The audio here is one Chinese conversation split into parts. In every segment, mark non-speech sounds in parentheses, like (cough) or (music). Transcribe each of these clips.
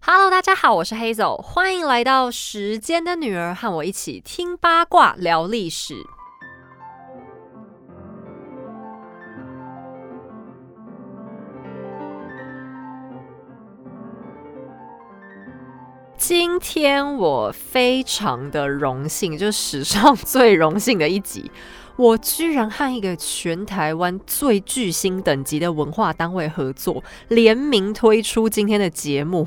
Hello，大家好，我是 Hazel，欢迎来到时间的女儿，和我一起听八卦聊历史。今天我非常的荣幸，就史上最荣幸的一集，我居然和一个全台湾最巨星等级的文化单位合作，联名推出今天的节目。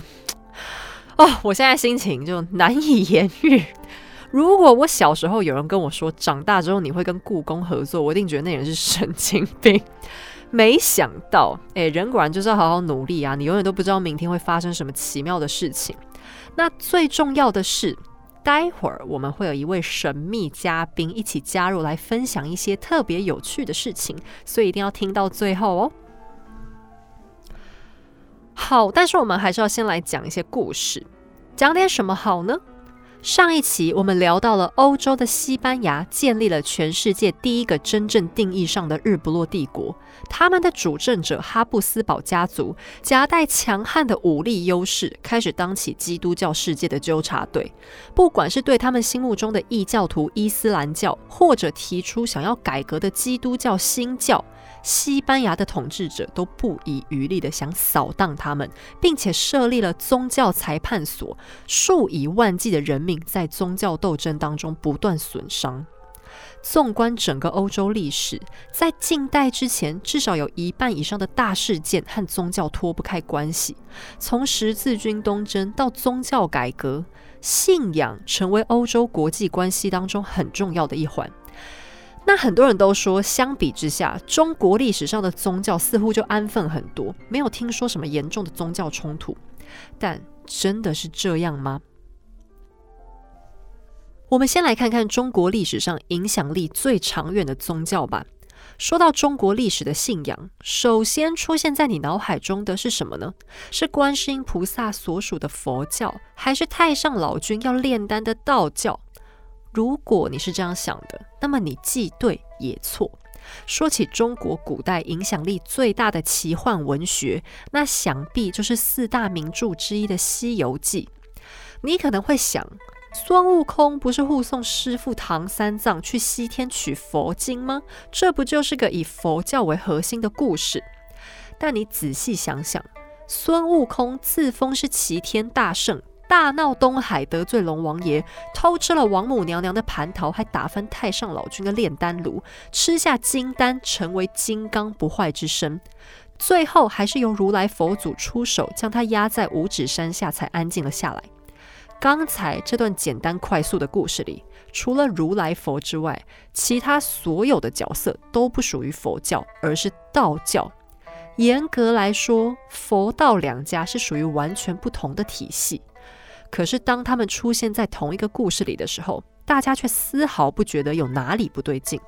哦，我现在心情就难以言喻。(laughs) 如果我小时候有人跟我说，长大之后你会跟故宫合作，我一定觉得那人是神经病。(laughs) 没想到，哎，人果然就是要好好努力啊！你永远都不知道明天会发生什么奇妙的事情。那最重要的是，待会儿我们会有一位神秘嘉宾一起加入来分享一些特别有趣的事情，所以一定要听到最后哦。好，但是我们还是要先来讲一些故事，讲点什么好呢？上一期我们聊到了欧洲的西班牙建立了全世界第一个真正定义上的日不落帝国，他们的主政者哈布斯堡家族夹带强悍的武力优势，开始当起基督教世界的纠察队。不管是对他们心目中的异教徒伊斯兰教，或者提出想要改革的基督教新教。西班牙的统治者都不遗余力的想扫荡他们，并且设立了宗教裁判所，数以万计的人命在宗教斗争当中不断损伤。纵观整个欧洲历史，在近代之前，至少有一半以上的大事件和宗教脱不开关系。从十字军东征到宗教改革，信仰成为欧洲国际关系当中很重要的一环。那很多人都说，相比之下，中国历史上的宗教似乎就安分很多，没有听说什么严重的宗教冲突。但真的是这样吗？我们先来看看中国历史上影响力最长远的宗教吧。说到中国历史的信仰，首先出现在你脑海中的是什么呢？是观世音菩萨所属的佛教，还是太上老君要炼丹的道教？如果你是这样想的，那么你既对也错。说起中国古代影响力最大的奇幻文学，那想必就是四大名著之一的《西游记》。你可能会想，孙悟空不是护送师傅唐三藏去西天取佛经吗？这不就是个以佛教为核心的故事？但你仔细想想，孙悟空自封是齐天大圣。大闹东海，得罪龙王爷，偷吃了王母娘娘的蟠桃，还打翻太上老君的炼丹炉，吃下金丹，成为金刚不坏之身。最后还是由如来佛祖出手，将他压在五指山下，才安静了下来。刚才这段简单快速的故事里，除了如来佛之外，其他所有的角色都不属于佛教，而是道教。严格来说，佛道两家是属于完全不同的体系。可是，当他们出现在同一个故事里的时候，大家却丝毫不觉得有哪里不对劲。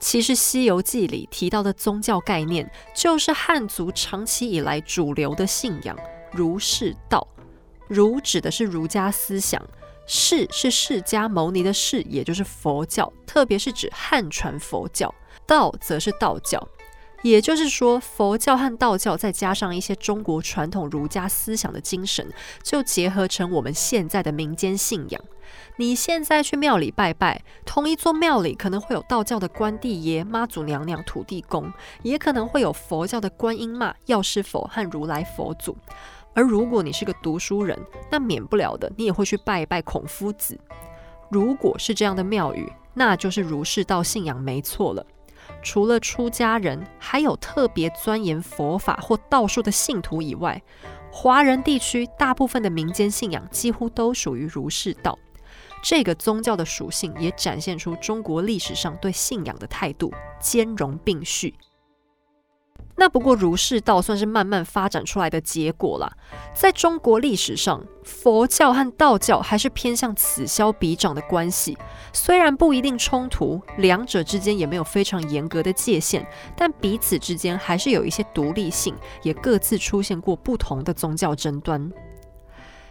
其实，《西游记》里提到的宗教概念，就是汉族长期以来主流的信仰——儒释道。儒指的是儒家思想，释是释迦牟尼的释，也就是佛教，特别是指汉传佛教；道则是道教。也就是说，佛教和道教再加上一些中国传统儒家思想的精神，就结合成我们现在的民间信仰。你现在去庙里拜拜，同一座庙里可能会有道教的关帝爷、妈祖娘娘、土地公，也可能会有佛教的观音妈、药师佛和如来佛祖。而如果你是个读书人，那免不了的，你也会去拜一拜孔夫子。如果是这样的庙宇，那就是儒释道信仰没错了。除了出家人，还有特别钻研佛法或道术的信徒以外，华人地区大部分的民间信仰几乎都属于儒释道。这个宗教的属性也展现出中国历史上对信仰的态度，兼容并蓄。那不过儒释道算是慢慢发展出来的结果啦。在中国历史上，佛教和道教还是偏向此消彼长的关系。虽然不一定冲突，两者之间也没有非常严格的界限，但彼此之间还是有一些独立性，也各自出现过不同的宗教争端。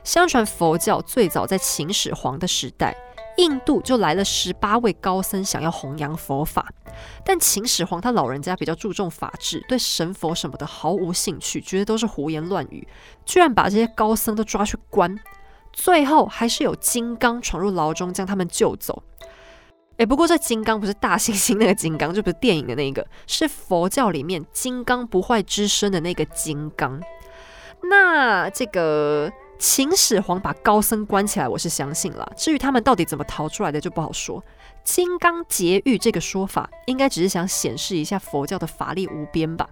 相传佛教最早在秦始皇的时代。印度就来了十八位高僧，想要弘扬佛法。但秦始皇他老人家比较注重法治，对神佛什么的毫无兴趣，觉得都是胡言乱语，居然把这些高僧都抓去关。最后还是有金刚闯入牢中，将他们救走。诶，不过这金刚不是大猩猩那个金刚，就不是电影的那个，是佛教里面金刚不坏之身的那个金刚。那这个秦始皇把高僧关起来，我是相信了。至于他们到底怎么逃出来的，就不好说。金刚劫狱这个说法，应该只是想显示一下佛教的法力无边吧。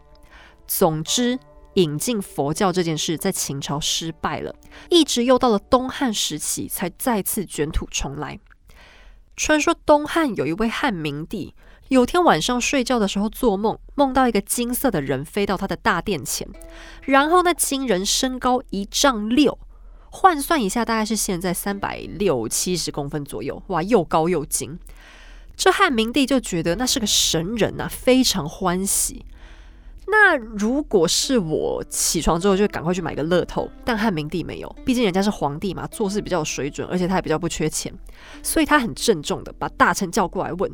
总之，引进佛教这件事在秦朝失败了，一直又到了东汉时期才再次卷土重来。传说东汉有一位汉明帝，有天晚上睡觉的时候做梦，梦到一个金色的人飞到他的大殿前，然后那金人身高一丈六，换算一下大概是现在三百六七十公分左右，哇，又高又精。这汉明帝就觉得那是个神人呐，非常欢喜。那如果是我起床之后就赶快去买个乐透，但汉明帝没有，毕竟人家是皇帝嘛，做事比较有水准，而且他也比较不缺钱，所以他很郑重的把大臣叫过来问：“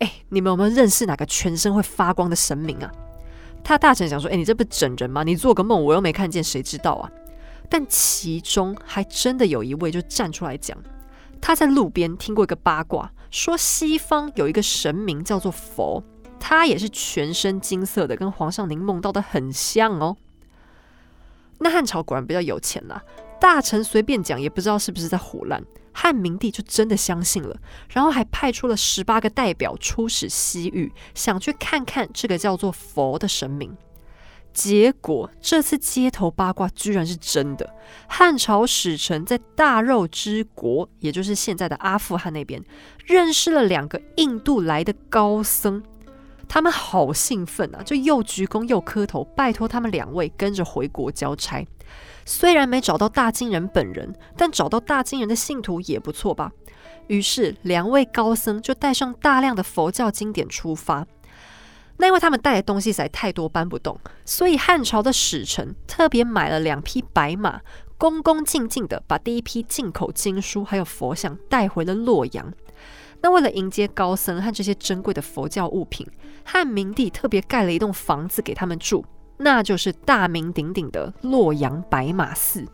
哎，你们有没有认识哪个全身会发光的神明啊？”他大臣想说：“哎，你这不整人吗？你做个梦，我又没看见，谁知道啊？”但其中还真的有一位就站出来讲，他在路边听过一个八卦，说西方有一个神明叫做佛。他也是全身金色的，跟皇上您梦到的很像哦。那汉朝果然比较有钱呐，大臣随便讲也不知道是不是在胡乱，汉明帝就真的相信了，然后还派出了十八个代表出使西域，想去看看这个叫做佛的神明。结果这次街头八卦居然是真的，汉朝使臣在大肉之国，也就是现在的阿富汗那边，认识了两个印度来的高僧。他们好兴奋啊，就又鞠躬又磕头，拜托他们两位跟着回国交差。虽然没找到大金人本人，但找到大金人的信徒也不错吧。于是两位高僧就带上大量的佛教经典出发。那因为他们带的东西实在太多，搬不动，所以汉朝的使臣特别买了两匹白马，恭恭敬敬的把第一批进口经书还有佛像带回了洛阳。那为了迎接高僧和这些珍贵的佛教物品，汉明帝特别盖了一栋房子给他们住，那就是大名鼎鼎的洛阳白马寺。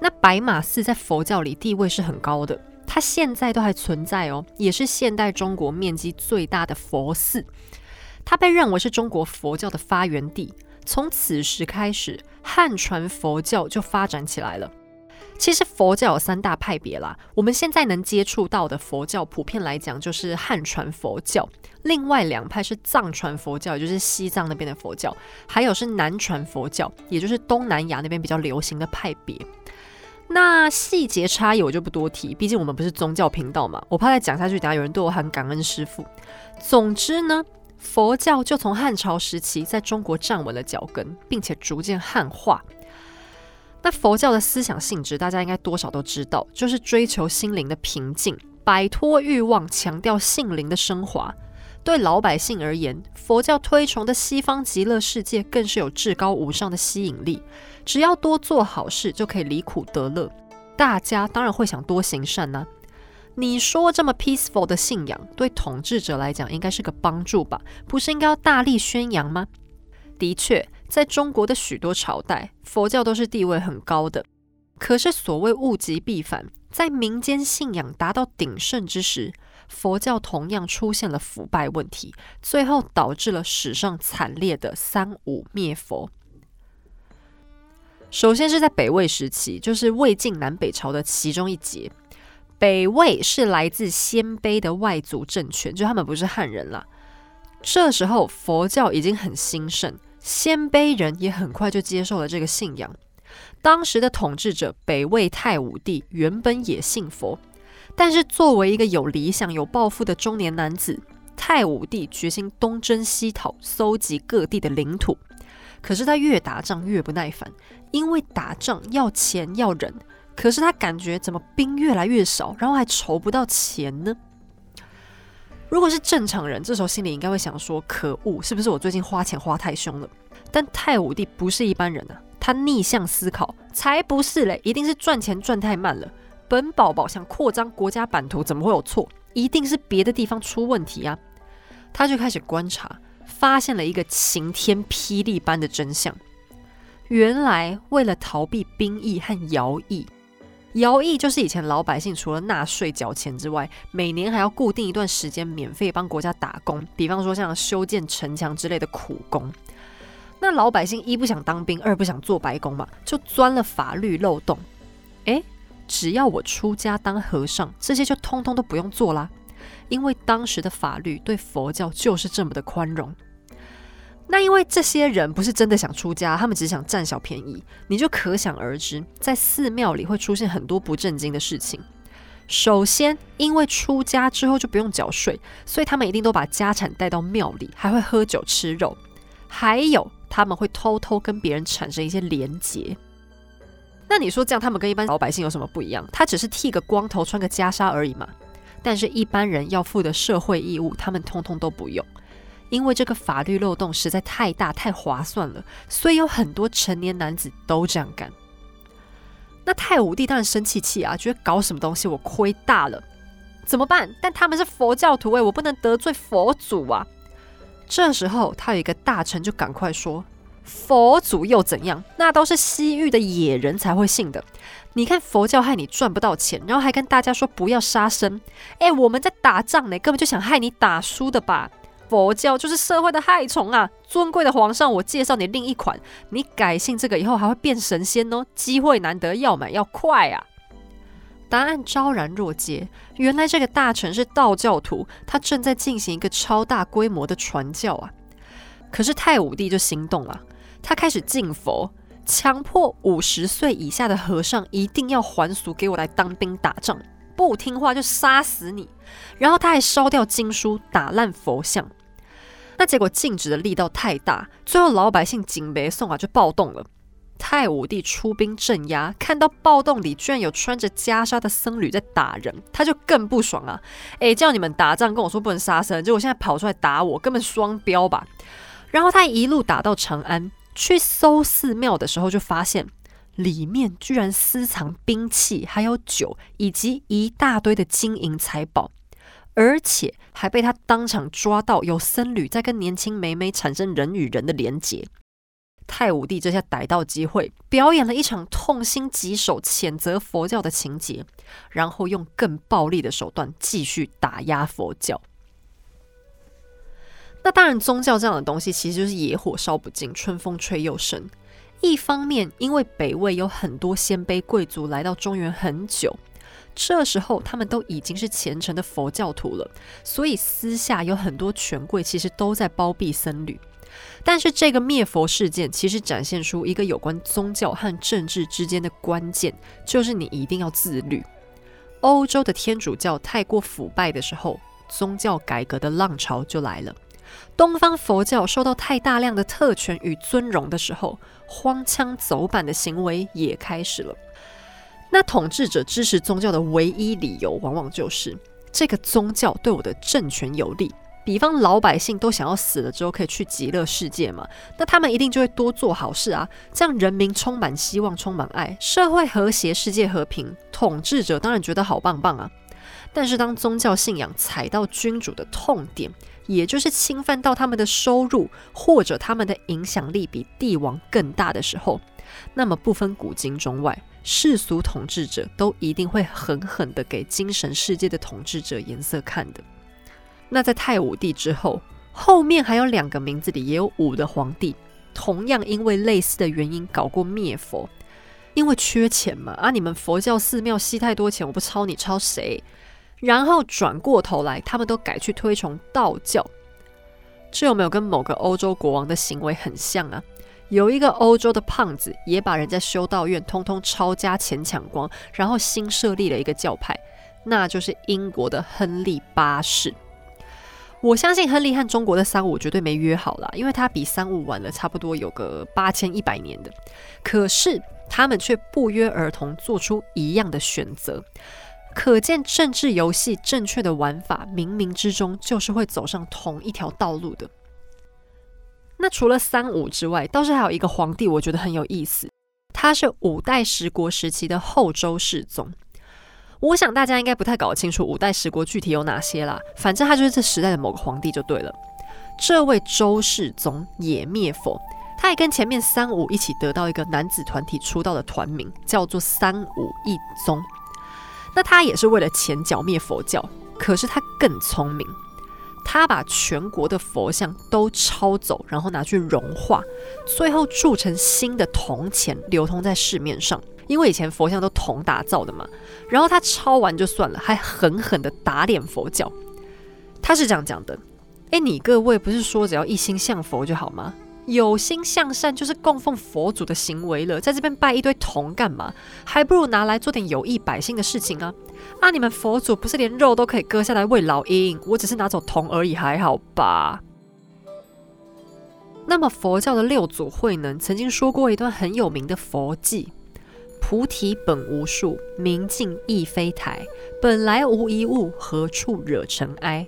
那白马寺在佛教里地位是很高的，它现在都还存在哦，也是现代中国面积最大的佛寺。它被认为是中国佛教的发源地，从此时开始，汉传佛教就发展起来了。其实佛教有三大派别啦，我们现在能接触到的佛教，普遍来讲就是汉传佛教，另外两派是藏传佛教，也就是西藏那边的佛教，还有是南传佛教，也就是东南亚那边比较流行的派别。那细节差异我就不多提，毕竟我们不是宗教频道嘛，我怕再讲下去，等下有人对我喊感恩师傅。总之呢，佛教就从汉朝时期在中国站稳了脚跟，并且逐渐汉化。那佛教的思想性质，大家应该多少都知道，就是追求心灵的平静，摆脱欲望，强调性灵的升华。对老百姓而言，佛教推崇的西方极乐世界更是有至高无上的吸引力。只要多做好事，就可以离苦得乐。大家当然会想多行善呢。你说这么 peaceful 的信仰，对统治者来讲应该是个帮助吧？不是应该要大力宣扬吗？的确。在中国的许多朝代，佛教都是地位很高的。可是所谓物极必反，在民间信仰达到鼎盛之时，佛教同样出现了腐败问题，最后导致了史上惨烈的三武灭佛。首先是在北魏时期，就是魏晋南北朝的其中一节。北魏是来自鲜卑的外族政权，就他们不是汉人了。这时候佛教已经很兴盛。鲜卑人也很快就接受了这个信仰。当时的统治者北魏太武帝原本也信佛，但是作为一个有理想、有抱负的中年男子，太武帝决心东征西讨，搜集各地的领土。可是他越打仗越不耐烦，因为打仗要钱要人，可是他感觉怎么兵越来越少，然后还筹不到钱呢？如果是正常人，这时候心里应该会想说：“可恶，是不是我最近花钱花太凶了？”但太武帝不是一般人啊，他逆向思考，才不是嘞，一定是赚钱赚太慢了。本宝宝想扩张国家版图，怎么会有错？一定是别的地方出问题啊！他就开始观察，发现了一个晴天霹雳般的真相。原来，为了逃避兵役和徭役，徭役就是以前老百姓除了纳税缴钱之外，每年还要固定一段时间免费帮国家打工，比方说像修建城墙之类的苦工。那老百姓一不想当兵，二不想做白工嘛，就钻了法律漏洞。诶，只要我出家当和尚，这些就通通都不用做啦，因为当时的法律对佛教就是这么的宽容。那因为这些人不是真的想出家，他们只想占小便宜，你就可想而知，在寺庙里会出现很多不正经的事情。首先，因为出家之后就不用缴税，所以他们一定都把家产带到庙里，还会喝酒吃肉，还有他们会偷偷跟别人产生一些连结。那你说这样，他们跟一般老百姓有什么不一样？他只是剃个光头，穿个袈裟而已嘛。但是，一般人要负的社会义务，他们通通都不用。因为这个法律漏洞实在太大太划算了，所以有很多成年男子都这样干。那太武帝当然生气气啊，觉得搞什么东西我亏大了，怎么办？但他们是佛教徒诶，我不能得罪佛祖啊。这时候他有一个大臣就赶快说：“佛祖又怎样？那都是西域的野人才会信的。你看佛教害你赚不到钱，然后还跟大家说不要杀生。诶，我们在打仗呢，根本就想害你打输的吧。”佛教就是社会的害虫啊！尊贵的皇上，我介绍你另一款，你改信这个以后还会变神仙哦，机会难得，要买要快啊！答案昭然若揭，原来这个大臣是道教徒，他正在进行一个超大规模的传教啊！可是太武帝就心动了，他开始禁佛，强迫五十岁以下的和尚一定要还俗，给我来当兵打仗，不听话就杀死你！然后他还烧掉经书，打烂佛像。那结果禁止的力道太大，最后老百姓警别送啊就暴动了。太武帝出兵镇压，看到暴动里居然有穿着袈裟的僧侣在打人，他就更不爽啊！诶，叫你们打仗跟我说不能杀生，结果现在跑出来打我，根本双标吧！然后他一路打到长安，去搜寺庙的时候，就发现里面居然私藏兵器，还有酒，以及一大堆的金银财宝。而且还被他当场抓到，有僧侣在跟年轻妹妹产生人与人的连结。太武帝这下逮到机会，表演了一场痛心疾首、谴责佛教的情节，然后用更暴力的手段继续打压佛教。那当然，宗教这样的东西其实就是野火烧不尽，春风吹又生。一方面，因为北魏有很多鲜卑贵族来到中原很久。这时候，他们都已经是虔诚的佛教徒了，所以私下有很多权贵其实都在包庇僧侣。但是，这个灭佛事件其实展现出一个有关宗教和政治之间的关键，就是你一定要自律。欧洲的天主教太过腐败的时候，宗教改革的浪潮就来了；东方佛教受到太大量的特权与尊荣的时候，荒腔走板的行为也开始了。那统治者支持宗教的唯一理由，往往就是这个宗教对我的政权有利。比方老百姓都想要死了之后可以去极乐世界嘛，那他们一定就会多做好事啊，这样人民充满希望，充满爱，社会和谐，世界和平，统治者当然觉得好棒棒啊。但是当宗教信仰踩到君主的痛点，也就是侵犯到他们的收入，或者他们的影响力比帝王更大的时候，那么不分古今中外。世俗统治者都一定会狠狠的给精神世界的统治者颜色看的。那在太武帝之后，后面还有两个名字里也有武的皇帝，同样因为类似的原因搞过灭佛，因为缺钱嘛，啊，你们佛教寺庙吸太多钱，我不抄你抄谁？然后转过头来，他们都改去推崇道教，这有没有跟某个欧洲国王的行为很像啊？有一个欧洲的胖子，也把人家修道院通通抄家钱抢光，然后新设立了一个教派，那就是英国的亨利八世。我相信亨利和中国的三五绝对没约好了，因为他比三五晚了差不多有个八千一百年的。可是他们却不约而同做出一样的选择，可见政治游戏正确的玩法，冥冥之中就是会走上同一条道路的。那除了三武之外，倒是还有一个皇帝，我觉得很有意思。他是五代十国时期的后周世宗。我想大家应该不太搞得清楚五代十国具体有哪些啦，反正他就是这时代的某个皇帝就对了。这位周世宗也灭佛，他也跟前面三武一起得到一个男子团体出道的团名，叫做三武一宗。那他也是为了钱剿灭佛教，可是他更聪明，他把全国的佛像都抄走，然后拿去融化，最后铸成新的铜钱，流通在市面上。因为以前佛像都铜打造的嘛，然后他抄完就算了，还狠狠的打脸佛教。他是这样讲的：“哎，你各位不是说只要一心向佛就好吗？有心向善就是供奉佛祖的行为了，在这边拜一堆铜干嘛？还不如拿来做点有益百姓的事情啊！啊，你们佛祖不是连肉都可以割下来喂老鹰？我只是拿走铜而已，还好吧？”那么佛教的六祖慧能曾经说过一段很有名的佛偈。菩提本无树，明镜亦非台。本来无一物，何处惹尘埃？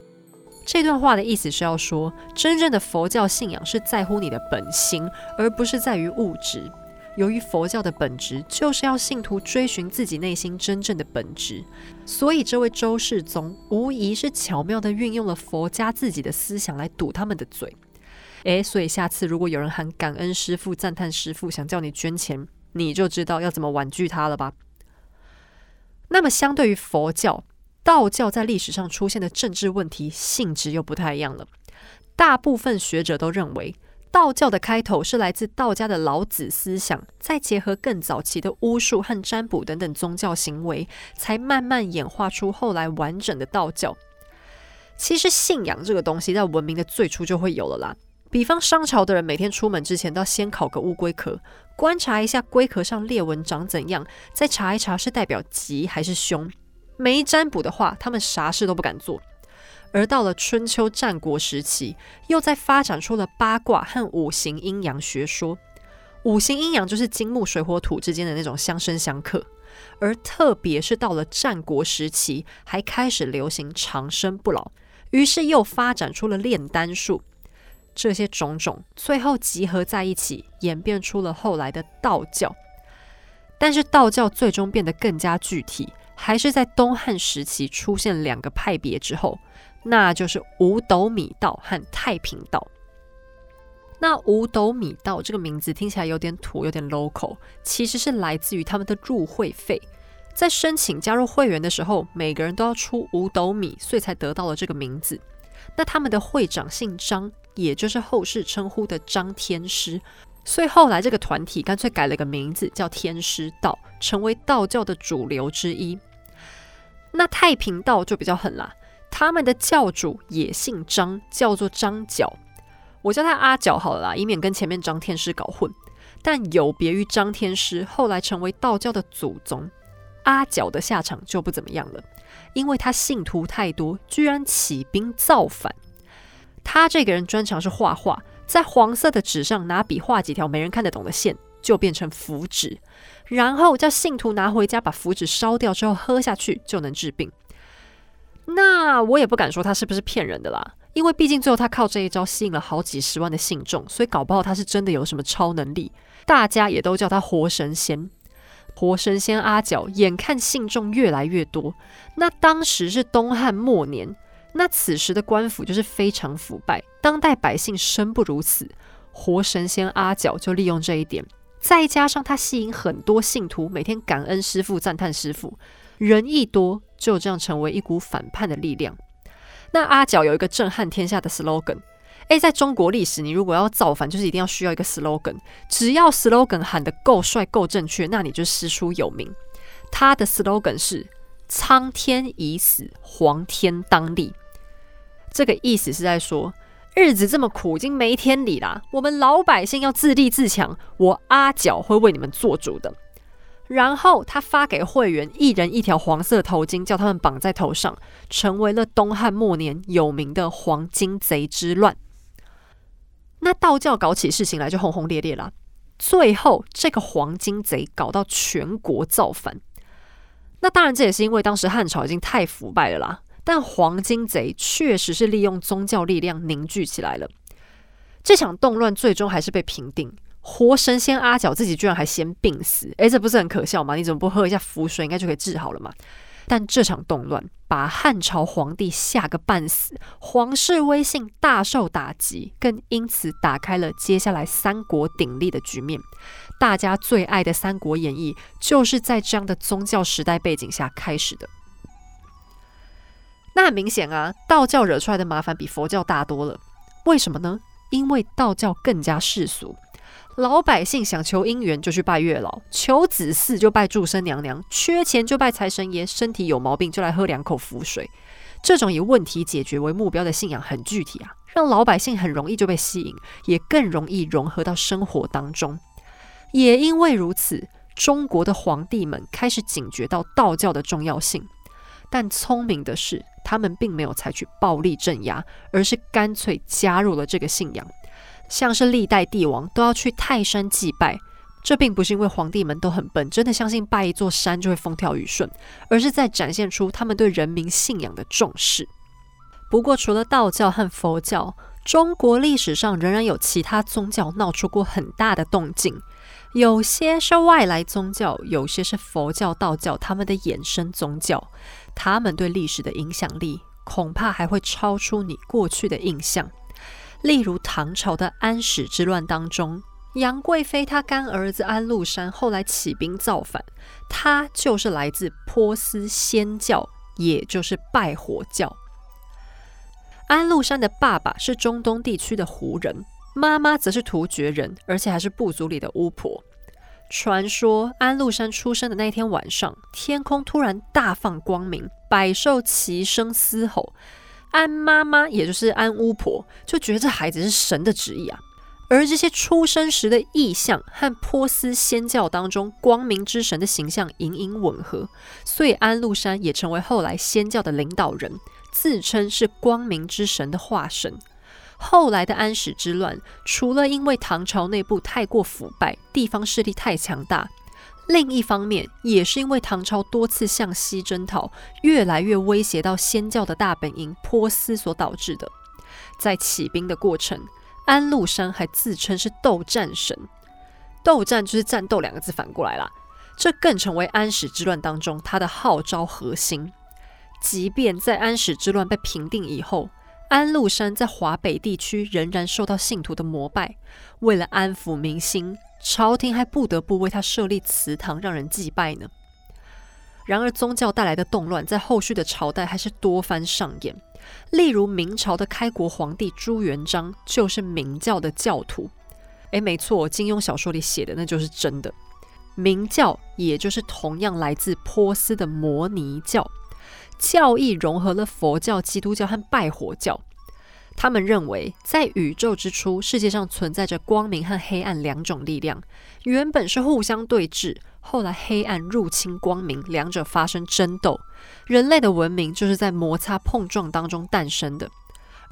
这段话的意思是要说，真正的佛教信仰是在乎你的本心，而不是在于物质。由于佛教的本质就是要信徒追寻自己内心真正的本质，所以这位周世宗无疑是巧妙地运用了佛家自己的思想来堵他们的嘴。诶，所以下次如果有人喊感恩师父、赞叹师父，想叫你捐钱。你就知道要怎么婉拒他了吧？那么，相对于佛教，道教在历史上出现的政治问题性质又不太一样了。大部分学者都认为，道教的开头是来自道家的老子思想，再结合更早期的巫术和占卜等等宗教行为，才慢慢演化出后来完整的道教。其实，信仰这个东西在文明的最初就会有了啦。比方商朝的人每天出门之前都要先烤个乌龟壳，观察一下龟壳上裂纹长怎样，再查一查是代表吉还是凶。没占卜的话，他们啥事都不敢做。而到了春秋战国时期，又在发展出了八卦和五行阴阳学说。五行阴阳就是金木水火土之间的那种相生相克。而特别是到了战国时期，还开始流行长生不老，于是又发展出了炼丹术。这些种种最后集合在一起，演变出了后来的道教。但是道教最终变得更加具体，还是在东汉时期出现两个派别之后，那就是五斗米道和太平道。那五斗米道这个名字听起来有点土，有点 local，其实是来自于他们的入会费。在申请加入会员的时候，每个人都要出五斗米，所以才得到了这个名字。那他们的会长姓张。也就是后世称呼的张天师，所以后来这个团体干脆改了个名字，叫天师道，成为道教的主流之一。那太平道就比较狠啦，他们的教主也姓张，叫做张角，我叫他阿角好了啦，以免跟前面张天师搞混。但有别于张天师，后来成为道教的祖宗，阿角的下场就不怎么样了，因为他信徒太多，居然起兵造反。他这个人专长是画画，在黄色的纸上拿笔画几条没人看得懂的线，就变成符纸，然后叫信徒拿回家把符纸烧掉之后喝下去就能治病。那我也不敢说他是不是骗人的啦，因为毕竟最后他靠这一招吸引了好几十万的信众，所以搞不好他是真的有什么超能力。大家也都叫他活神仙，活神仙阿角。眼看信众越来越多，那当时是东汉末年。那此时的官府就是非常腐败，当代百姓生不如死。活神仙阿角就利用这一点，再加上他吸引很多信徒，每天感恩师傅、赞叹师傅，人一多，就这样成为一股反叛的力量。那阿角有一个震撼天下的 slogan，诶，在中国历史，你如果要造反，就是一定要需要一个 slogan，只要 slogan 喊得够帅、够正确，那你就师出有名。他的 slogan 是“苍天已死，黄天当立”。这个意思是在说，日子这么苦，已经没天理啦。我们老百姓要自立自强，我阿角会为你们做主的。然后他发给会员一人一条黄色头巾，叫他们绑在头上，成为了东汉末年有名的黄金贼之乱。那道教搞起事情来就轰轰烈烈啦。最后这个黄金贼搞到全国造反。那当然，这也是因为当时汉朝已经太腐败了啦。但黄金贼确实是利用宗教力量凝聚起来了。这场动乱最终还是被平定。活神仙阿角自己居然还先病死，诶，这不是很可笑吗？你怎么不喝一下符水，应该就可以治好了嘛？但这场动乱把汉朝皇帝吓个半死，皇室威信大受打击，更因此打开了接下来三国鼎立的局面。大家最爱的《三国演义》就是在这样的宗教时代背景下开始的。那很明显啊，道教惹出来的麻烦比佛教大多了。为什么呢？因为道教更加世俗。老百姓想求姻缘就去拜月老，求子嗣就拜祝生娘娘，缺钱就拜财神爷，身体有毛病就来喝两口符水。这种以问题解决为目标的信仰很具体啊，让老百姓很容易就被吸引，也更容易融合到生活当中。也因为如此，中国的皇帝们开始警觉到道教的重要性。但聪明的是，他们并没有采取暴力镇压，而是干脆加入了这个信仰。像是历代帝王都要去泰山祭拜，这并不是因为皇帝们都很笨，真的相信拜一座山就会风调雨顺，而是在展现出他们对人民信仰的重视。不过，除了道教和佛教，中国历史上仍然有其他宗教闹出过很大的动静，有些是外来宗教，有些是佛教、道教他们的衍生宗教，他们对历史的影响力恐怕还会超出你过去的印象。例如唐朝的安史之乱当中，杨贵妃她干儿子安禄山后来起兵造反，他就是来自波斯仙教，也就是拜火教。安禄山的爸爸是中东地区的胡人，妈妈则是突厥人，而且还是部族里的巫婆。传说安禄山出生的那天晚上，天空突然大放光明，百兽齐声嘶吼。安妈妈，也就是安巫婆，就觉得这孩子是神的旨意啊。而这些出生时的意象和波斯仙教当中光明之神的形象隐隐吻合，所以安禄山也成为后来仙教的领导人，自称是光明之神的化身。后来的安史之乱，除了因为唐朝内部太过腐败，地方势力太强大。另一方面，也是因为唐朝多次向西征讨，越来越威胁到仙教的大本营波斯所导致的。在起兵的过程，安禄山还自称是斗战神，斗战就是战斗两个字反过来啦。这更成为安史之乱当中他的号召核心。即便在安史之乱被平定以后，安禄山在华北地区仍然受到信徒的膜拜，为了安抚民心。朝廷还不得不为他设立祠堂，让人祭拜呢。然而，宗教带来的动乱在后续的朝代还是多番上演。例如，明朝的开国皇帝朱元璋就是明教的教徒。诶，没错，金庸小说里写的那就是真的。明教也就是同样来自波斯的摩尼教，教义融合了佛教、基督教和拜火教。他们认为，在宇宙之初，世界上存在着光明和黑暗两种力量，原本是互相对峙，后来黑暗入侵光明，两者发生争斗，人类的文明就是在摩擦碰撞当中诞生的。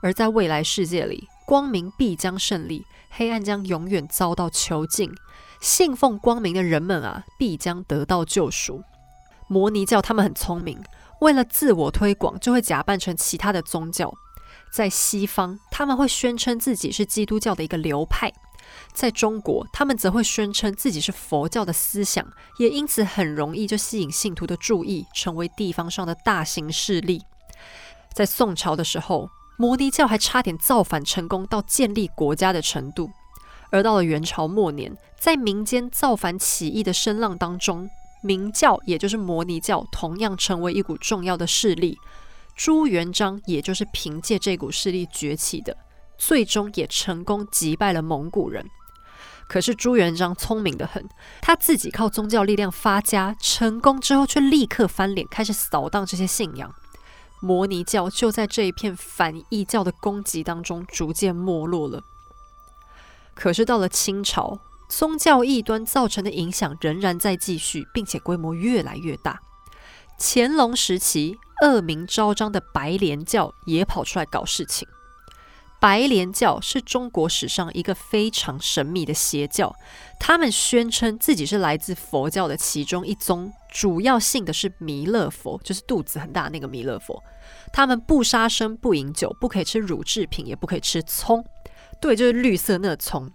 而在未来世界里，光明必将胜利，黑暗将永远遭到囚禁。信奉光明的人们啊，必将得到救赎。摩尼教他们很聪明，为了自我推广，就会假扮成其他的宗教。在西方，他们会宣称自己是基督教的一个流派；在中国，他们则会宣称自己是佛教的思想，也因此很容易就吸引信徒的注意，成为地方上的大型势力。在宋朝的时候，摩尼教还差点造反成功到建立国家的程度；而到了元朝末年，在民间造反起义的声浪当中，明教也就是摩尼教，同样成为一股重要的势力。朱元璋也就是凭借这股势力崛起的，最终也成功击败了蒙古人。可是朱元璋聪明的很，他自己靠宗教力量发家，成功之后却立刻翻脸，开始扫荡这些信仰。摩尼教就在这一片反异教的攻击当中逐渐没落了。可是到了清朝，宗教异端造成的影响仍然在继续，并且规模越来越大。乾隆时期。恶名昭彰的白莲教也跑出来搞事情。白莲教是中国史上一个非常神秘的邪教，他们宣称自己是来自佛教的其中一宗，主要信的是弥勒佛，就是肚子很大那个弥勒佛。他们不杀生、不饮酒、不可以吃乳制品，也不可以吃葱。对，就是绿色那葱。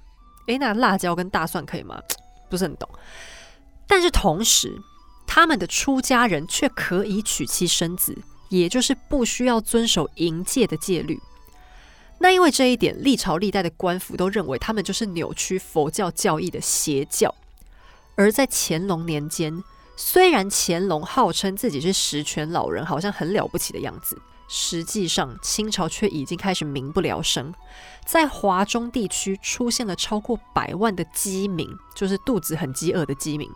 诶，那辣椒跟大蒜可以吗？(tsk) 不是很懂。但是同时，他们的出家人却可以娶妻生子，也就是不需要遵守淫戒的戒律。那因为这一点，历朝历代的官府都认为他们就是扭曲佛教教义的邪教。而在乾隆年间，虽然乾隆号称自己是十全老人，好像很了不起的样子，实际上清朝却已经开始民不聊生，在华中地区出现了超过百万的饥民，就是肚子很饥饿的饥民。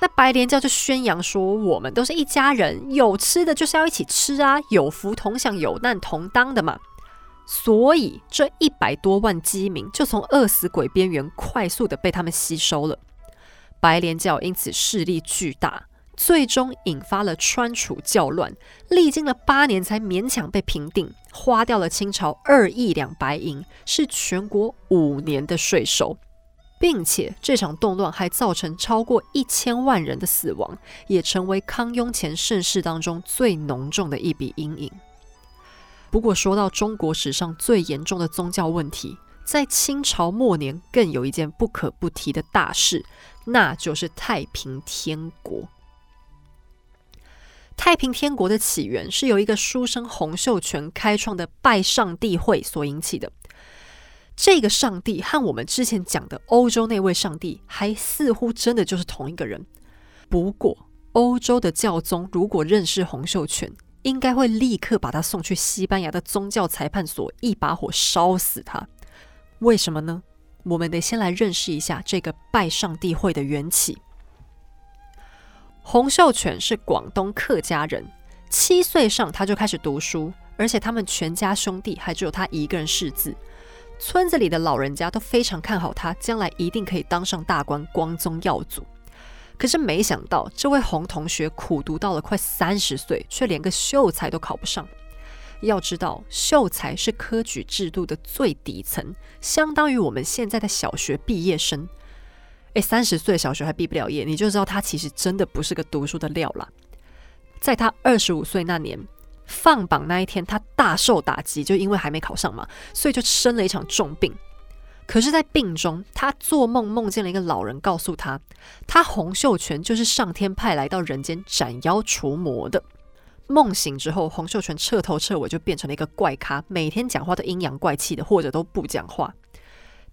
那白莲教就宣扬说，我们都是一家人，有吃的就是要一起吃啊，有福同享，有难同当的嘛。所以这一百多万饥民就从饿死鬼边缘快速的被他们吸收了。白莲教因此势力巨大，最终引发了川楚教乱，历经了八年才勉强被平定，花掉了清朝二亿两白银，是全国五年的税收。并且这场动乱还造成超过一千万人的死亡，也成为康雍乾盛世当中最浓重的一笔阴影。不过，说到中国史上最严重的宗教问题，在清朝末年更有一件不可不提的大事，那就是太平天国。太平天国的起源是由一个书生洪秀全开创的拜上帝会所引起的。这个上帝和我们之前讲的欧洲那位上帝，还似乎真的就是同一个人。不过，欧洲的教宗如果认识洪秀全，应该会立刻把他送去西班牙的宗教裁判所，一把火烧死他。为什么呢？我们得先来认识一下这个拜上帝会的缘起。洪秀全是广东客家人，七岁上他就开始读书，而且他们全家兄弟还只有他一个人识字。村子里的老人家都非常看好他，将来一定可以当上大官，光宗耀祖。可是没想到，这位洪同学苦读到了快三十岁，却连个秀才都考不上。要知道，秀才是科举制度的最底层，相当于我们现在的小学毕业生。诶，三十岁小学还毕不了业，你就知道他其实真的不是个读书的料了。在他二十五岁那年。放榜那一天，他大受打击，就因为还没考上嘛，所以就生了一场重病。可是，在病中，他做梦梦见了一个老人，告诉他，他洪秀全就是上天派来到人间斩妖除魔的。梦醒之后，洪秀全彻头彻尾就变成了一个怪咖，每天讲话都阴阳怪气的，或者都不讲话。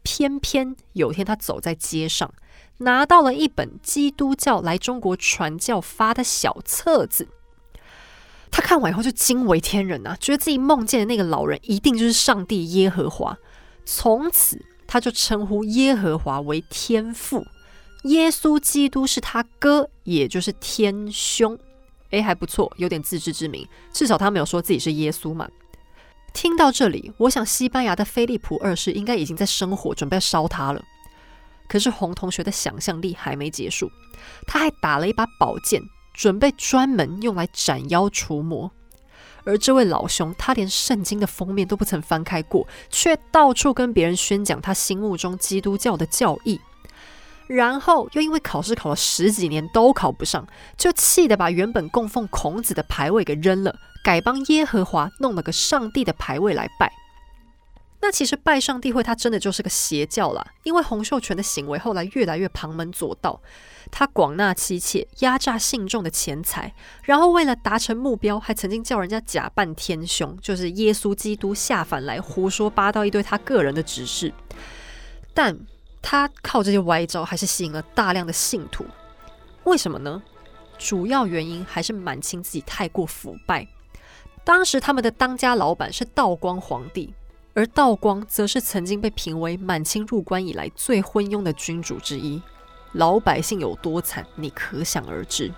偏偏有天，他走在街上，拿到了一本基督教来中国传教发的小册子。他看完以后就惊为天人呐，觉得自己梦见的那个老人一定就是上帝耶和华。从此，他就称呼耶和华为天父，耶稣基督是他哥，也就是天兄。诶，还不错，有点自知之明，至少他没有说自己是耶稣嘛。听到这里，我想西班牙的菲利普二世应该已经在生火，准备烧他了。可是洪同学的想象力还没结束，他还打了一把宝剑。准备专门用来斩妖除魔，而这位老兄，他连圣经的封面都不曾翻开过，却到处跟别人宣讲他心目中基督教的教义，然后又因为考试考了十几年都考不上，就气得把原本供奉孔子的牌位给扔了，改帮耶和华弄了个上帝的牌位来拜。那其实拜上帝会，他真的就是个邪教啦。因为洪秀全的行为后来越来越旁门左道，他广纳妻妾，压榨信众的钱财，然后为了达成目标，还曾经叫人家假扮天兄，就是耶稣基督下凡来胡说八道一堆他个人的指示。但他靠这些歪招，还是吸引了大量的信徒。为什么呢？主要原因还是满清自己太过腐败。当时他们的当家老板是道光皇帝。而道光则是曾经被评为满清入关以来最昏庸的君主之一，老百姓有多惨，你可想而知。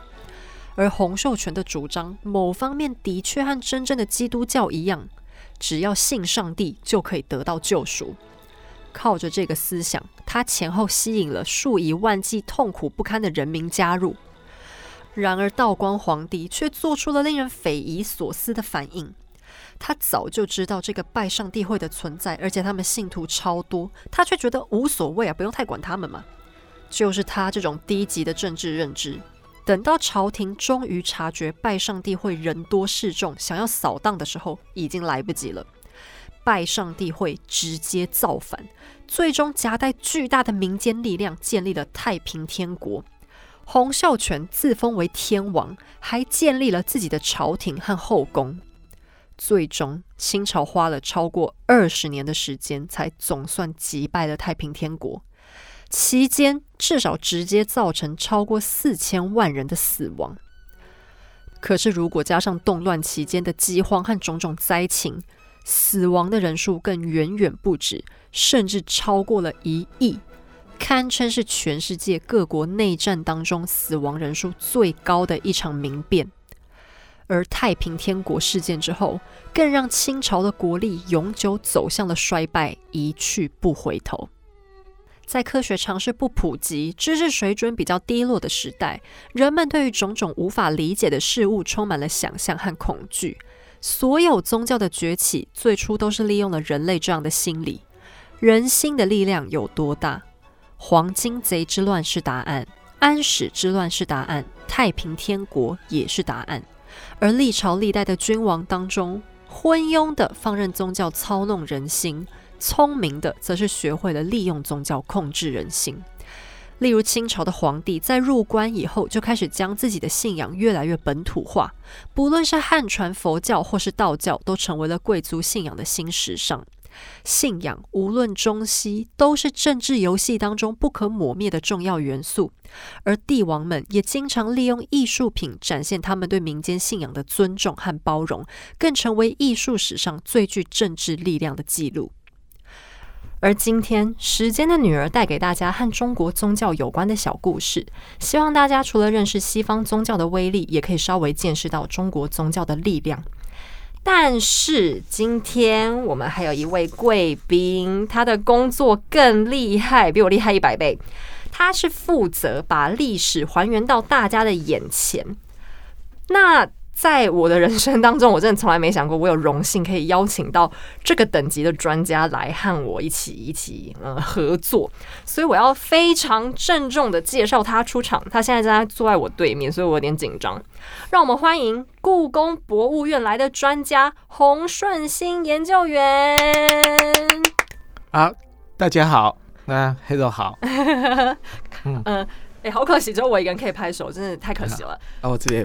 而洪秀全的主张，某方面的确和真正的基督教一样，只要信上帝就可以得到救赎。靠着这个思想，他前后吸引了数以万计痛苦不堪的人民加入。然而，道光皇帝却做出了令人匪夷所思的反应。他早就知道这个拜上帝会的存在，而且他们信徒超多，他却觉得无所谓啊，不用太管他们嘛。就是他这种低级的政治认知。等到朝廷终于察觉拜上帝会人多势众，想要扫荡的时候，已经来不及了。拜上帝会直接造反，最终夹带巨大的民间力量，建立了太平天国。洪秀全自封为天王，还建立了自己的朝廷和后宫。最终，清朝花了超过二十年的时间，才总算击败了太平天国。期间，至少直接造成超过四千万人的死亡。可是，如果加上动乱期间的饥荒和种种灾情，死亡的人数更远远不止，甚至超过了一亿。堪称是全世界各国内战当中死亡人数最高的一场民变，而太平天国事件之后，更让清朝的国力永久走向了衰败，一去不回头。在科学常识不普及、知识水准比较低落的时代，人们对于种种无法理解的事物充满了想象和恐惧。所有宗教的崛起，最初都是利用了人类这样的心理。人心的力量有多大？黄金贼之乱是答案，安史之乱是答案，太平天国也是答案。而历朝历代的君王当中，昏庸的放任宗教操弄人心，聪明的则是学会了利用宗教控制人心。例如清朝的皇帝在入关以后，就开始将自己的信仰越来越本土化，不论是汉传佛教或是道教，都成为了贵族信仰的新时尚。信仰无论中西，都是政治游戏当中不可磨灭的重要元素。而帝王们也经常利用艺术品展现他们对民间信仰的尊重和包容，更成为艺术史上最具政治力量的记录。而今天，时间的女儿带给大家和中国宗教有关的小故事，希望大家除了认识西方宗教的威力，也可以稍微见识到中国宗教的力量。但是今天我们还有一位贵宾，他的工作更厉害，比我厉害一百倍。他是负责把历史还原到大家的眼前。那。在我的人生当中，我真的从来没想过，我有荣幸可以邀请到这个等级的专家来和我一起一起呃合作，所以我要非常郑重的介绍他出场。他现在正在坐在我对面，所以我有点紧张。让我们欢迎故宫博物院来的专家洪顺兴研究员。好，大家好，那黑豆好。(laughs) 嗯。好可惜，只有我一个人可以拍手，真的太可惜了。啊，(laughs) 我直接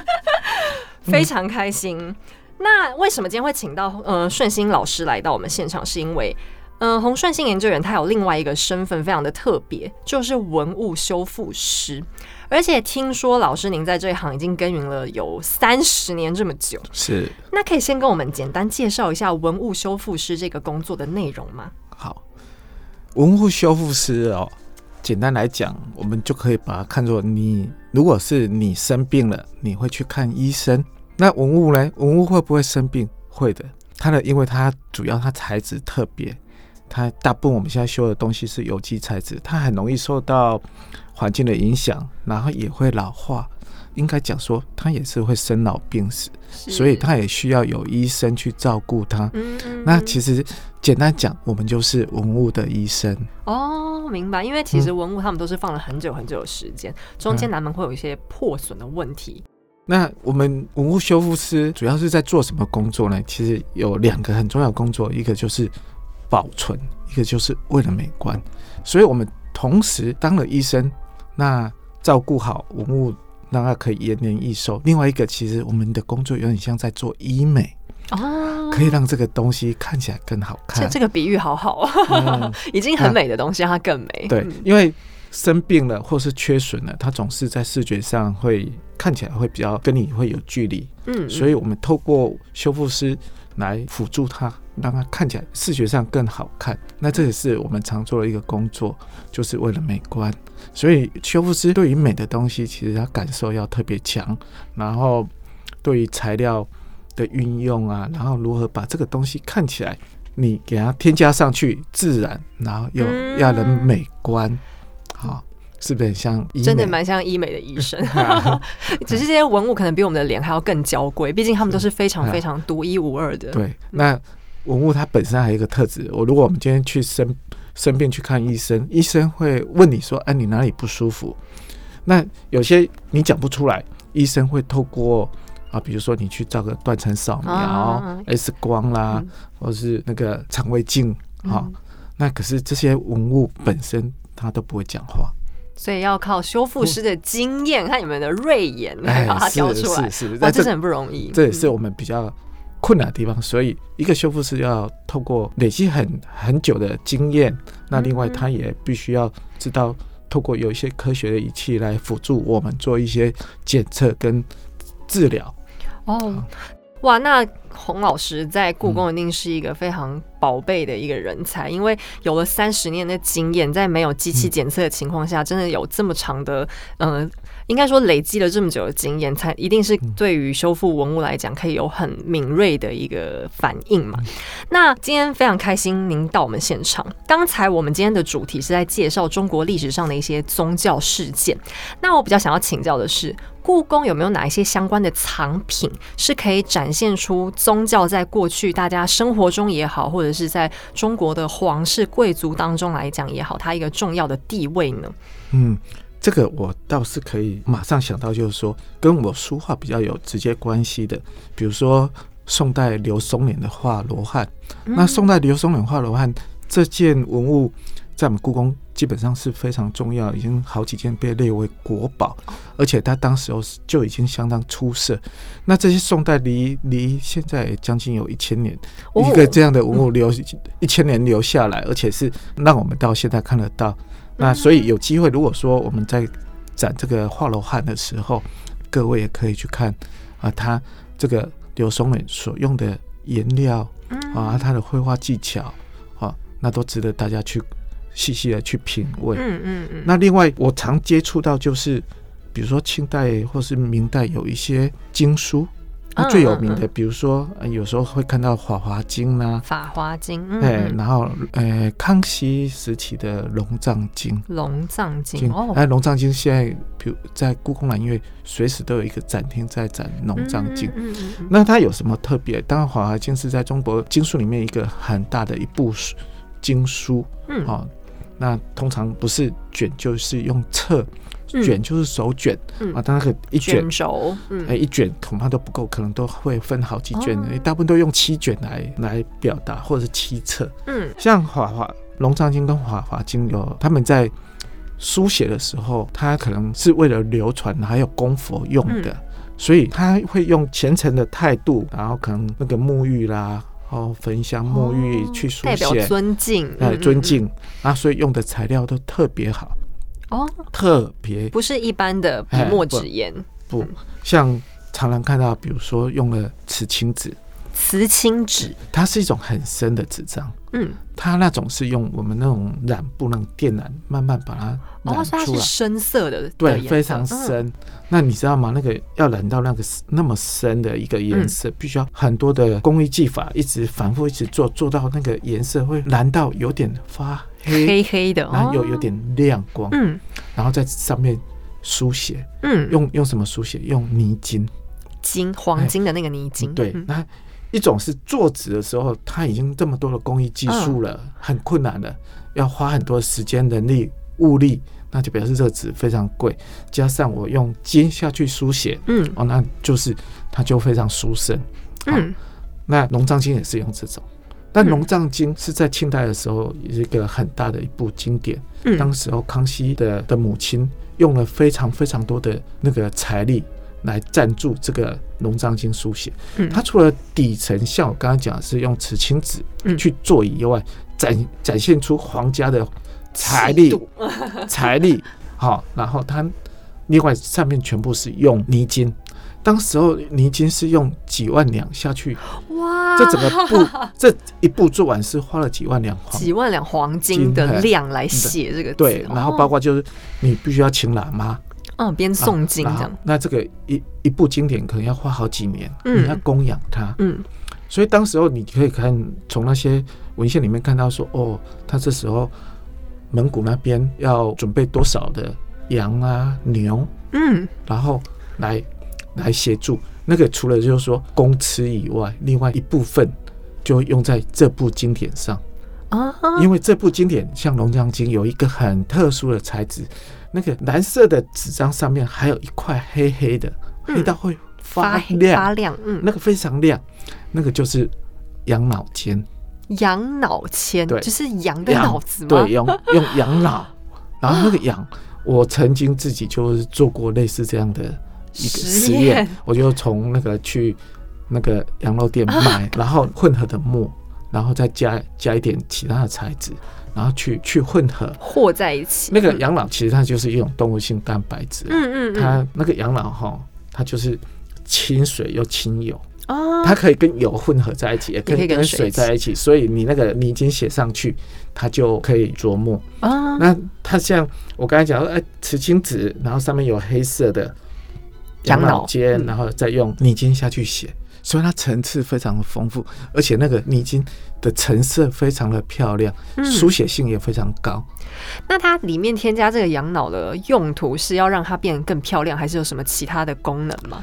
(laughs) 非常开心。那为什么今天会请到呃顺心老师来到我们现场？是因为嗯洪顺心研究员他有另外一个身份，非常的特别，就是文物修复师。而且听说老师您在这一行已经耕耘了有三十年这么久，是。那可以先跟我们简单介绍一下文物修复师这个工作的内容吗？好，文物修复师哦。简单来讲，我们就可以把它看作你，如果是你生病了，你会去看医生。那文物呢？文物会不会生病？会的。它的，因为它主要它材质特别，它大部分我们现在修的东西是有机材质，它很容易受到环境的影响，然后也会老化。应该讲说，他也是会生老病死，所以他也需要有医生去照顾它。那其实简单讲，我们就是文物的医生。哦，明白。因为其实文物他们都是放了很久很久的时间，中间难免会有一些破损的问题。那我们文物修复师主要是在做什么工作呢？其实有两个很重要的工作，一个就是保存，一个就是为了美观。所以我们同时当了医生，那照顾好文物。让它可以延年益寿。另外一个，其实我们的工作有点像在做医美哦，可以让这个东西看起来更好看。这个比喻好好啊，(laughs) 已经很美的东西让它更美。对，因为生病了或是缺损了，它总是在视觉上会看起来会比较跟你会有距离。嗯，所以我们透过修复师来辅助它，让它看起来视觉上更好看。那这也是我们常做的一个工作，就是为了美观。所以修复师对于美的东西，其实他感受要特别强，然后对于材料的运用啊，然后如何把这个东西看起来，你给它添加上去自然，然后又要能美观，好，是不是很像？真的蛮像医美的医生，(laughs) 只是这些文物可能比我们的脸还要更娇贵，毕竟他们都是非常 (laughs) 非常独一无二的。对，那文物它本身还有一个特质，我如果我们今天去生。生病去看医生，医生会问你说：“哎，你哪里不舒服？”那有些你讲不出来，医生会透过啊，比如说你去照个断层扫描、X 光啦，或者是那个肠胃镜啊。那可是这些文物本身它都不会讲话，所以要靠修复师的经验和你们的锐眼来把它挑出来，是是，哇，这是很不容易。这也是我们比较困难的地方。所以，一个修复师要透过累积很很久的经验，那另外他也必须要知道，透过有一些科学的仪器来辅助我们做一些检测跟治疗。哦。哇，那洪老师在故宫一定是一个非常宝贝的一个人才，因为有了三十年的经验，在没有机器检测的情况下，真的有这么长的，嗯，应该说累积了这么久的经验，才一定是对于修复文物来讲，可以有很敏锐的一个反应嘛。那今天非常开心您到我们现场。刚才我们今天的主题是在介绍中国历史上的一些宗教事件，那我比较想要请教的是。故宫有没有哪一些相关的藏品是可以展现出宗教在过去大家生活中也好，或者是在中国的皇室贵族当中来讲也好，它一个重要的地位呢？嗯，这个我倒是可以马上想到，就是说跟我书画比较有直接关系的，比如说宋代刘松年的画罗汉。那宋代刘松年画罗汉这件文物。在我们故宫基本上是非常重要，已经好几件被列为国宝，而且它当时候就已经相当出色。那这些宋代离离现在将近有一千年，一个这样的文物留一千年留下来，而且是让我们到现在看得到。那所以有机会，如果说我们在展这个画罗汉的时候，各位也可以去看啊，他这个刘松远所用的颜料啊，他的绘画技巧啊，那都值得大家去。细细的去品味，嗯嗯嗯。那另外，我常接触到就是，比如说清代或是明代有一些经书，那最有名的，比如说有时候会看到《法华经》啦，《法华经》。对，然后呃，康熙时期的《龙藏经》。龙藏经哦，哎，《龙藏经》现在比如在故宫南院随时都有一个展厅在展《龙藏经》。嗯嗯。那它有什么特别？当然，《法华经》是在中国经书里面一个很大的一部经书。嗯。好。那通常不是卷就是用册，卷就是手卷啊，它那个一卷轴，哎，一卷恐怕都不够，可能都会分好几卷的，大部分都用七卷来来表达，或者是七册。嗯，像《华华龙藏经》跟《华华经》有他们在书写的时候，它可能是为了流传，还有供佛用的，所以他会用虔诚的态度，然后可能那个沐浴啦。哦，焚香沐浴去书写，代表尊敬，哎，尊敬。啊，所以用的材料都特别好哦，特别不是一般的笔墨纸砚，不像常常看到，比如说用了瓷青纸。瓷青纸，它是一种很深的纸张。嗯，它那种是用我们那种染布那种电染，慢慢把它染出来，深色的，对，非常深。那你知道吗？那个要染到那个那么深的一个颜色，必须要很多的工艺技法，一直反复一直做，做到那个颜色会蓝到有点发黑，黑黑的，然后有有点亮光。嗯，然后在上面书写，嗯，用用什么书写？用泥金，金黄金的那个泥金。对，那。一种是做纸的时候，它已经这么多的工艺技术了，很困难的，要花很多时间、人力、物力，那就表示这个纸非常贵。加上我用金下去书写，嗯，哦，那就是它就非常殊胜。嗯，那《龙藏经》也是用这种，但《龙藏经》是在清代的时候一个很大的一部经典。嗯，当时候康熙的的母亲用了非常非常多的那个财力。来赞助这个《龙藏经》书写，它除了底层像我刚刚讲是用瓷青纸去做以外，展展现出皇家的财力，(laughs) 财力好，然后它另外上面全部是用泥金，当时候泥金是用几万两下去，哇！这整个布 (laughs) 这一步做完是花了几万两黄，几万两黄金的量来写这个对，然后包括就是你必须要请喇嘛。嗯，边诵经这样，那这个一一部经典可能要花好几年，你要供养它。嗯，所以当时候你可以看从那些文献里面看到说，哦，他这时候蒙古那边要准备多少的羊啊牛，嗯，然后来来协助。那个，除了就是说公吃以外，另外一部分就用在这部经典上。啊，因为这部经典像《龙江经》有一个很特殊的材质。那个蓝色的纸张上面还有一块黑黑的，黑到会发亮，发亮，嗯，那个非常亮，那个就是羊脑签，羊脑签，对，就是羊的脑子吗？对，用用羊脑，然后那个羊，我曾经自己就是做过类似这样的一个实验，我就从那个去那个羊肉店买，然后混合的沫，然后再加加一点其他的材质，然后去去混合。和在一起。那个羊脑其实它就是一种动物性蛋白质，嗯嗯，它那个羊脑哈，它就是清水又清油。哦，它可以跟油混合在一起，也可以跟水在一起，所以你那个你已经写上去，它就可以琢磨。啊，那它像我刚才讲，哎，瓷青纸，然后上面有黑色的羊脑尖，然后再用泥金下去写，所以它层次非常的丰富，而且那个泥金的成色非常的漂亮，书写性也非常高。那它里面添加这个养脑的用途是要让它变得更漂亮，还是有什么其他的功能吗？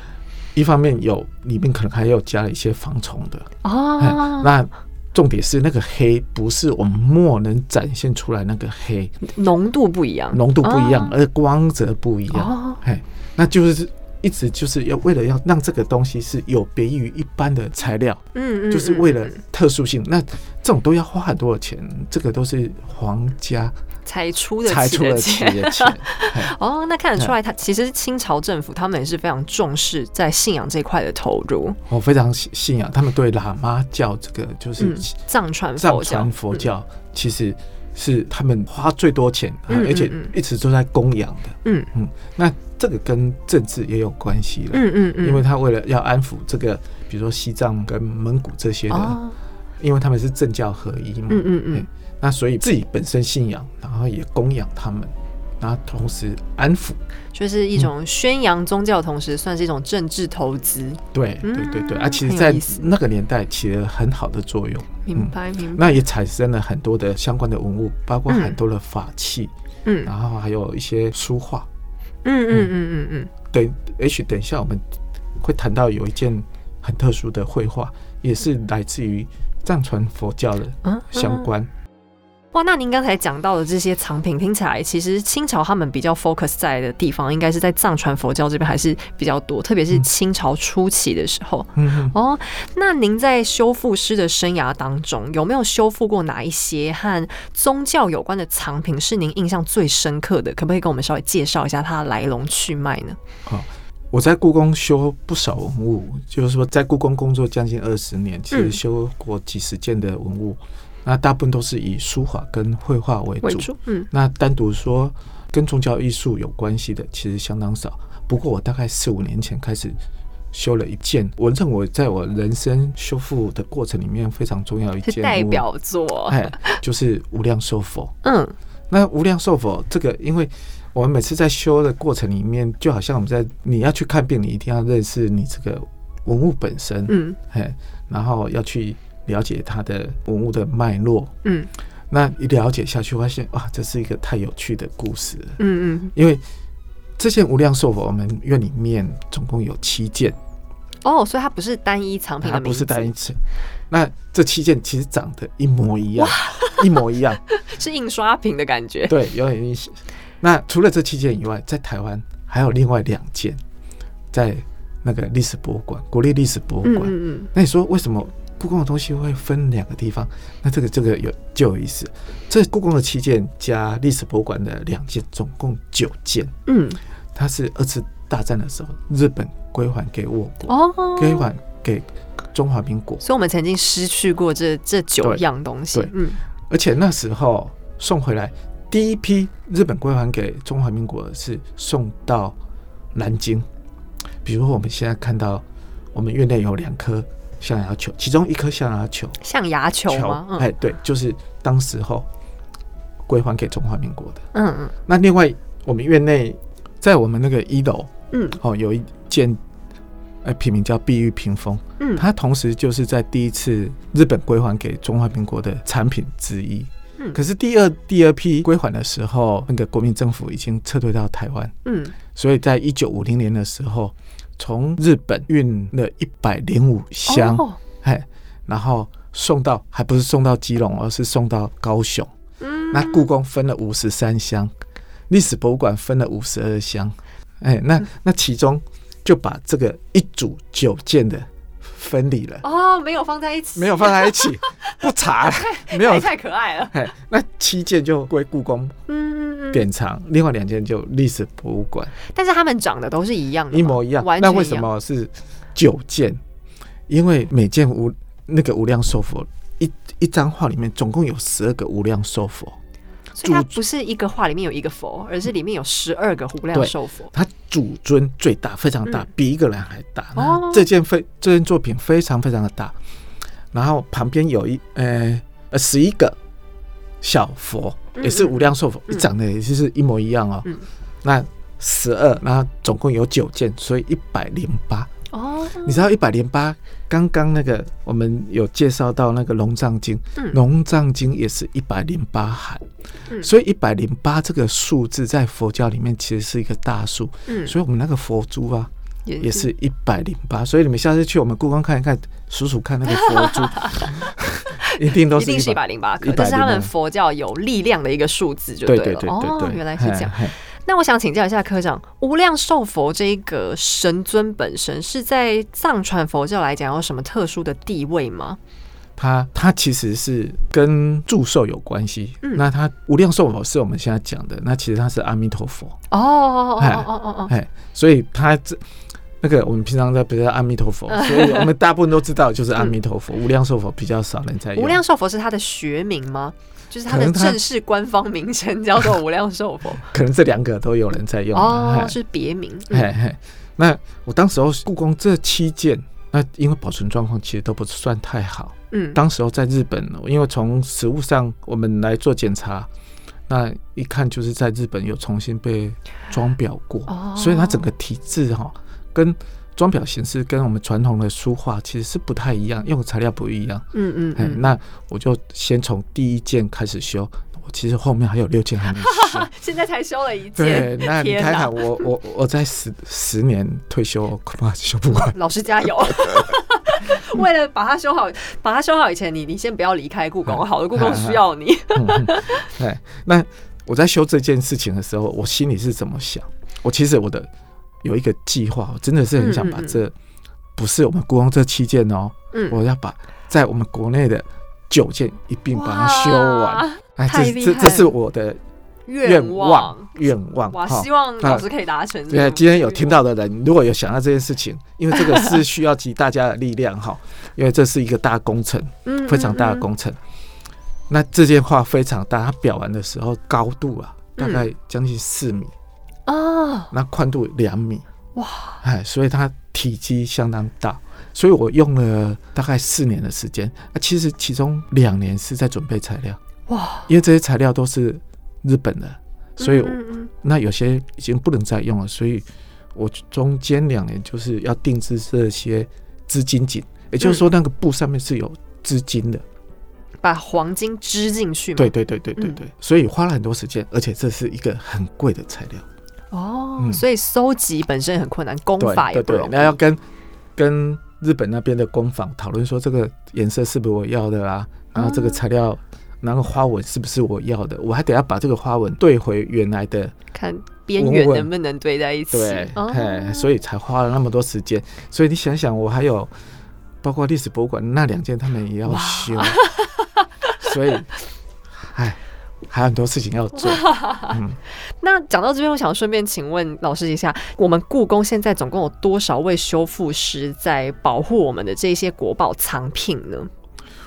一方面有里面可能还有加了一些防虫的。哦，那重点是那个黑不是我们墨能展现出来那个黑，浓度不一样，浓度不一样，而光泽不一样，嘿，那就是一直就是要为了要让这个东西是有别于一般的材料，嗯嗯，就是为了特殊性，那这种都要花很多的钱，这个都是皇家。才出的才出的钱。(laughs) 哦，那看得出来，他其实清朝政府他们也是非常重视在信仰这一块的投入。我非常信仰，他们对喇嘛教这个就是藏传藏传佛教，其实是他们花最多钱，而且一直都在供养的。嗯。嗯，那这个跟政治也有关系了。嗯嗯嗯，因为他为了要安抚这个，比如说西藏跟蒙古这些的，因为他们是政教合一嘛。嗯嗯嗯。那所以自己本身信仰，然后也供养他们，然后同时安抚，就是一种宣扬宗教，同时算是一种政治投资。对对对对，啊，其实，在那个年代起了很好的作用。明白明白。那也产生了很多的相关的文物，包括很多的法器，嗯，然后还有一些书画。嗯嗯嗯嗯嗯嗯。等，也许等一下我们会谈到有一件很特殊的绘画，也是来自于藏传佛教的相关。哇，那您刚才讲到的这些藏品，听起来其实清朝他们比较 focus 在的地方，应该是在藏传佛教这边还是比较多，特别是清朝初期的时候。嗯哦，那您在修复师的生涯当中，有没有修复过哪一些和宗教有关的藏品是您印象最深刻的？可不可以跟我们稍微介绍一下它的来龙去脉呢？好，我在故宫修不少文物，就是说在故宫工作将近二十年，其实修过几十件的文物。那大部分都是以书法跟绘画为主，嗯，那单独说跟宗教艺术有关系的，其实相当少。不过我大概四五年前开始修了一件，我认为在我人生修复的过程里面非常重要一件代表作，哎，就是无量寿佛。(laughs) 嗯，那无量寿佛这个，因为我们每次在修的过程里面，就好像我们在你要去看病，你一定要认识你这个文物本身，嗯，哎，然后要去。了解它的文物的脉络，嗯，那一了解下去，发现哇，这是一个太有趣的故事，嗯嗯，因为这件无量寿佛，我们院里面总共有七件，哦，所以它不是单一藏品，它不是单一次，那这七件其实长得一模一样，(laughs) 一模一样，(laughs) 是印刷品的感觉，对，有点意思。那除了这七件以外，在台湾还有另外两件，在那个历史博物馆，国立历史博物馆，嗯嗯，那你说为什么？故宫的东西会分两个地方，那这个这个有就有意思。这故宫的七件加历史博物馆的两件，总共九件。嗯，它是二次大战的时候日本归还给我国，哦，归还给中华民国。所以，我们曾经失去过这这九样东西。对，嗯，而且那时候送回来第一批日本归还给中华民国是送到南京。比如我们现在看到，我们院内有两颗。象牙球，其中一颗象牙球，象牙球吗？哎，对，就是当时候归还给中华民国的。嗯嗯。那另外，我们院内在我们那个一楼，嗯，哦，有一件，哎，品名叫碧玉屏风，嗯，它同时就是在第一次日本归还给中华民国的产品之一。嗯。可是第二第二批归还的时候，那个国民政府已经撤退到台湾。嗯。所以在一九五零年的时候。从日本运了一百零五箱，哎，然后送到，还不是送到基隆，而是送到高雄。嗯，那故宫分了五十三箱，历史博物馆分了五十二箱，哎，那那其中就把这个一组九件的分离了。哦，没有放在一起，没有放在一起，(laughs) 不查了，没有，太可爱了。哎，那七件就归故宫。嗯嗯典藏，另外两件就历史博物馆。但是他们长得都是一样的，一模一样。那为什么是九件？因为每件无那个无量寿佛一一张画里面总共有十二个无量寿佛。所以它不是一个画里面有一个佛，而是里面有十二个无量寿佛。它主尊最大，非常大，比一个人还大。哦，这件非这件作品非常非常的大。然后旁边有一呃呃十一个小佛，也是无量寿佛，长得也是一模一样哦。那十二，那总共有九件，所以一百零八。哦，你知道一百零八？刚刚那个我们有介绍到那个《龙藏经》，《龙藏经》也是一百零八函，所以一百零八这个数字在佛教里面其实是一个大数。嗯，所以我们那个佛珠啊，也是一百零八。所以你们下次去我们故宫看一看，数数看那个佛珠，(laughs) 一定都是一定是一百零八颗。这是他们佛教有力量的一个数字，就对了。哦，原来是这样。那我想请教一下科长，无量寿佛这一个神尊本身是在藏传佛教来讲有什么特殊的地位吗？它它其实是跟祝寿有关系。嗯，那它无量寿佛是我们现在讲的，那其实它是阿弥陀佛。哦哦哦哦哦哦，哎，所以他这那个我们平常在比较阿弥陀佛，(laughs) 所以我们大部分都知道就是阿弥陀佛。(laughs) 无量寿佛比较少人在用。无量寿佛是它的学名吗？就是它的正式官方名称叫做无量寿佛，(laughs) 可能这两个都有人在用哦，是别名。嘿嘿，那我当时候故宫这七件，那因为保存状况其实都不算太好。嗯，当时候在日本，因为从实物上我们来做检查，那一看就是在日本有重新被装裱过，所以它整个体质哈跟。装裱形式跟我们传统的书画其实是不太一样，用的材料不一样。嗯嗯嗯。那我就先从第一件开始修，我其实后面还有六件还没修。(laughs) 现在才修了一件。对，那你看看我我我在十十年退休恐怕修不完。老师加油！(laughs) 为了把它修好，把它修好以前，你你先不要离开故宫，好的故宫需要你。对，(laughs) 那我在修这件事情的时候，我心里是怎么想？我其实我的。有一个计划，我真的是很想把这不是我们故宫这七件哦，我要把在我们国内的九件一并把它修完。哎，这这这是我的愿望愿望。哇，希望老师可以达成。对，今天有听到的人，如果有想到这件事情，因为这个是需要集大家的力量哈，(laughs) 因为这是一个大工程，非常大的工程。那这件画非常大，它裱完的时候高度啊，大概将近四米。哦，那宽度两米。哇，哎，所以它体积相当大，所以我用了大概四年的时间。啊。其实其中两年是在准备材料。哇，因为这些材料都是日本的，所以那有些已经不能再用了，所以我中间两年就是要定制这些织金锦，也就是说那个布上面是有织金的，把黄金织进去。对对对对对对，所以花了很多时间，而且这是一个很贵的材料。哦，所以收集本身很困难，工法也不容易。那要跟跟日本那边的工坊讨论说，这个颜色是不是我要的啦？然后这个材料，然后花纹是不是我要的？我还得要把这个花纹对回原来的，看边缘能不能对在一起。对，所以才花了那么多时间。所以你想想，我还有包括历史博物馆那两件，他们也要修。所以，哎。还有很多事情要做。(laughs) 嗯，那讲到这边，我想顺便请问老师一下，我们故宫现在总共有多少位修复师在保护我们的这些国宝藏品呢？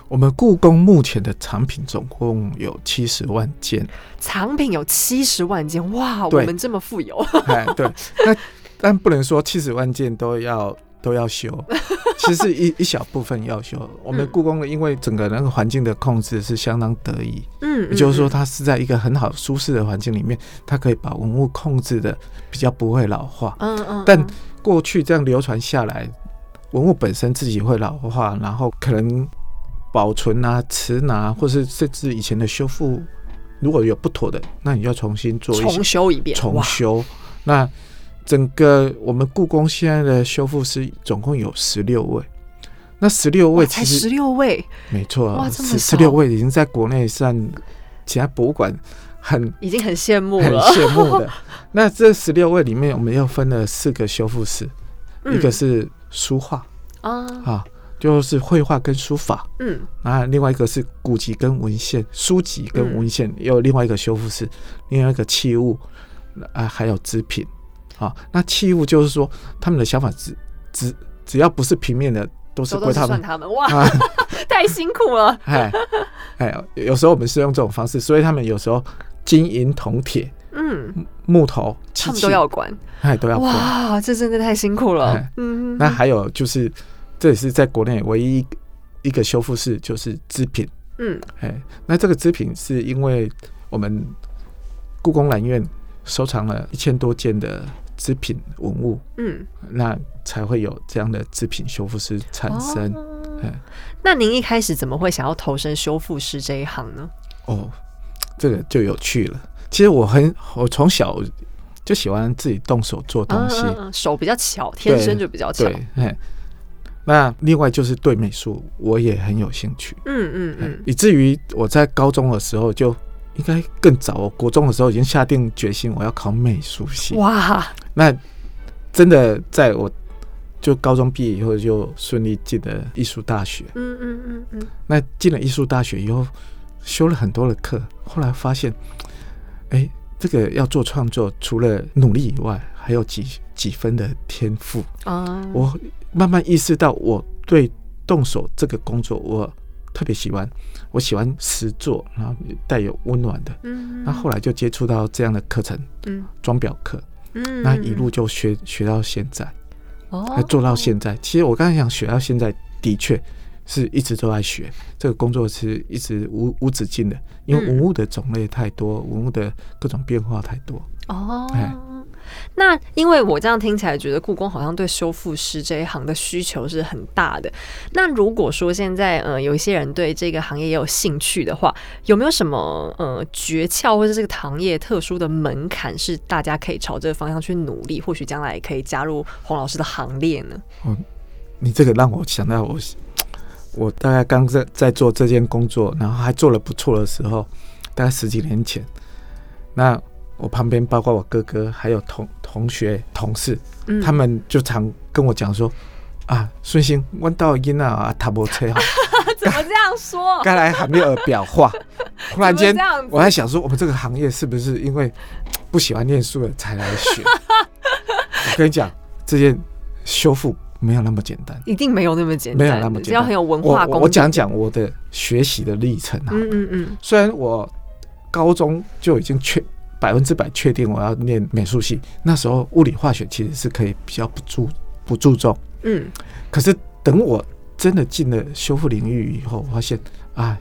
我们故宫目前的藏品总共有七十万件，藏品有七十万件，哇，我们这么富有。哎，对，那但不能说七十万件都要。都要修，(laughs) 其实一一小部分要修。我们故宫的，因为整个那个环境的控制是相当得意，嗯，也就是说，它是在一个很好舒适的环境里面，它可以把文物控制的比较不会老化，嗯嗯。但过去这样流传下来，文物本身自己会老化，然后可能保存啊、持拿，或是甚至以前的修复，如果有不妥的，那你要重新做重修一遍，重修那。整个我们故宫现在的修复师总共有十六位，那十六位才十六位，没错，十十六位已经在国内算其他博物馆很已经很羡慕了，很羡慕的。(laughs) 那这十六位里面，我们又分了四个修复师，一个是书画啊。啊，就是绘画跟书法。嗯，那另外一个是古籍跟文献，书籍跟文献，有另外一个修复师，另外一个器物啊，还有织品。啊，那器物就是说他们的想法只只只要不是平面的，都是归他们。他们哇，(laughs) 太辛苦了。(laughs) 哎哎，有时候我们是用这种方式，所以他们有时候金银铜铁，嗯，木头，他们都要管，哎，都要管。哇，这真的太辛苦了。嗯，那还有就是，这也是在国内唯一一个修复室，就是织品。嗯，哎，那这个织品是因为我们故宫南院收藏了一千多件的。织品文物，嗯，那才会有这样的织品修复师产生。嗯，那您一开始怎么会想要投身修复师这一行呢？哦，这个就有趣了。其实我很，我从小就喜欢自己动手做东西，手比较巧，天生就比较巧。对，那另外就是对美术我也很有兴趣。嗯嗯嗯，以至于我在高中的时候就。应该更早，我国中的时候已经下定决心，我要考美术系。哇，那真的在我就高中毕业以后，就顺利进了艺术大学。嗯嗯嗯嗯。那进了艺术大学以后，修了很多的课，后来发现，哎，这个要做创作，除了努力以外，还有几几分的天赋。啊，我慢慢意识到，我对动手这个工作，我。特别喜欢，我喜欢实作，然后带有温暖的。嗯，那后来就接触到这样的课程，嗯，装裱课，嗯，那一路就学学到现在，哦，做到现在。其实我刚才想学到现在，的确是一直都在学。这个工作是一直无无止境的，因为文物的种类太多，文物的各种变化太多。哦，哎。那因为我这样听起来，觉得故宫好像对修复师这一行的需求是很大的。那如果说现在呃有一些人对这个行业也有兴趣的话，有没有什么呃诀窍或者这个行业特殊的门槛，是大家可以朝这个方向去努力，或许将来可以加入洪老师的行列呢？哦，你这个让我想到我，我大概刚在在做这件工作，然后还做了不错的时候，大概十几年前，那。我旁边包括我哥哥，还有同同学、同事，他们就常跟我讲说：“啊，顺心，问到音啊，塔波车哈，(laughs) 怎么这样说？该来还没有表化。(laughs) 忽然间，我在想说，我们这个行业是不是因为不喜欢念书了才来学？我跟你讲，这件修复没有那么简单，一定没有那么简单，没有那么简单，要很有文化。我我讲讲我的学习的历程啊。嗯嗯嗯，虽然我高中就已经确。百分之百确定我要念美术系。那时候物理化学其实是可以比较不注不注重，嗯。可是等我真的进了修复领域以后，发现啊，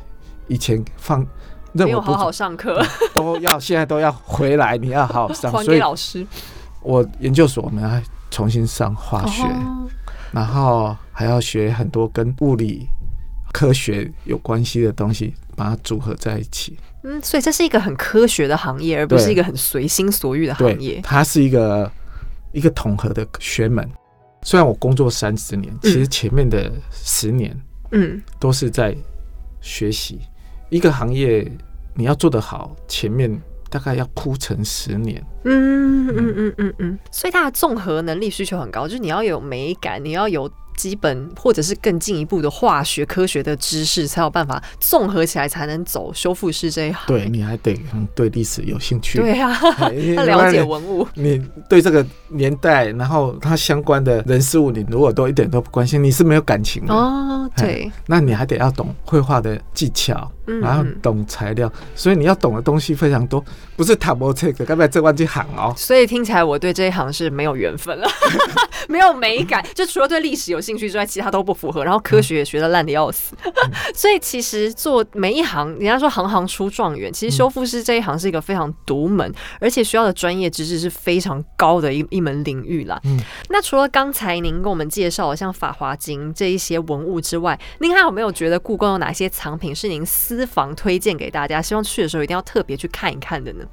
以前放没有好好上课，(laughs) 都要现在都要回来，你要好好上。还给老师。我研究所我们要重新上化学，然后还要学很多跟物理科学有关系的东西，把它组合在一起。嗯，所以这是一个很科学的行业，而不是一个很随心所欲的行业。它是一个一个统合的学门。虽然我工作三十年，其实前面的十年，嗯，都是在学习一个行业。你要做得好，前面大概要铺成十年。嗯嗯嗯嗯嗯，所以它的综合能力需求很高，就是你要有美感，你要有。基本或者是更进一步的化学科学的知识，才有办法综合起来，才能走修复师这一行。对你还得对历史有兴趣，对啊，(laughs) 他 (laughs) 了解文物。你对这个年代，然后它相关的人事物，你如果都一点都不关心，你是没有感情的哦。对，那你还得要懂绘画的技巧，然后懂材料，所以你要懂的东西非常多，不是塔博这个，该不该这关去行哦？所以听起来我对这一行是没有缘分了，(laughs) 没有美感，就除了对历史有兴。趣之外，其他都不符合。然后科学也学的烂的要死，(laughs) 所以其实做每一行，人家说行行出状元。其实修复师这一行是一个非常独门，而且需要的专业知识是非常高的一一门领域啦。嗯，那除了刚才您跟我们介绍的像法华经这一些文物之外，您还有没有觉得故宫有哪些藏品是您私房推荐给大家，希望去的时候一定要特别去看一看的呢？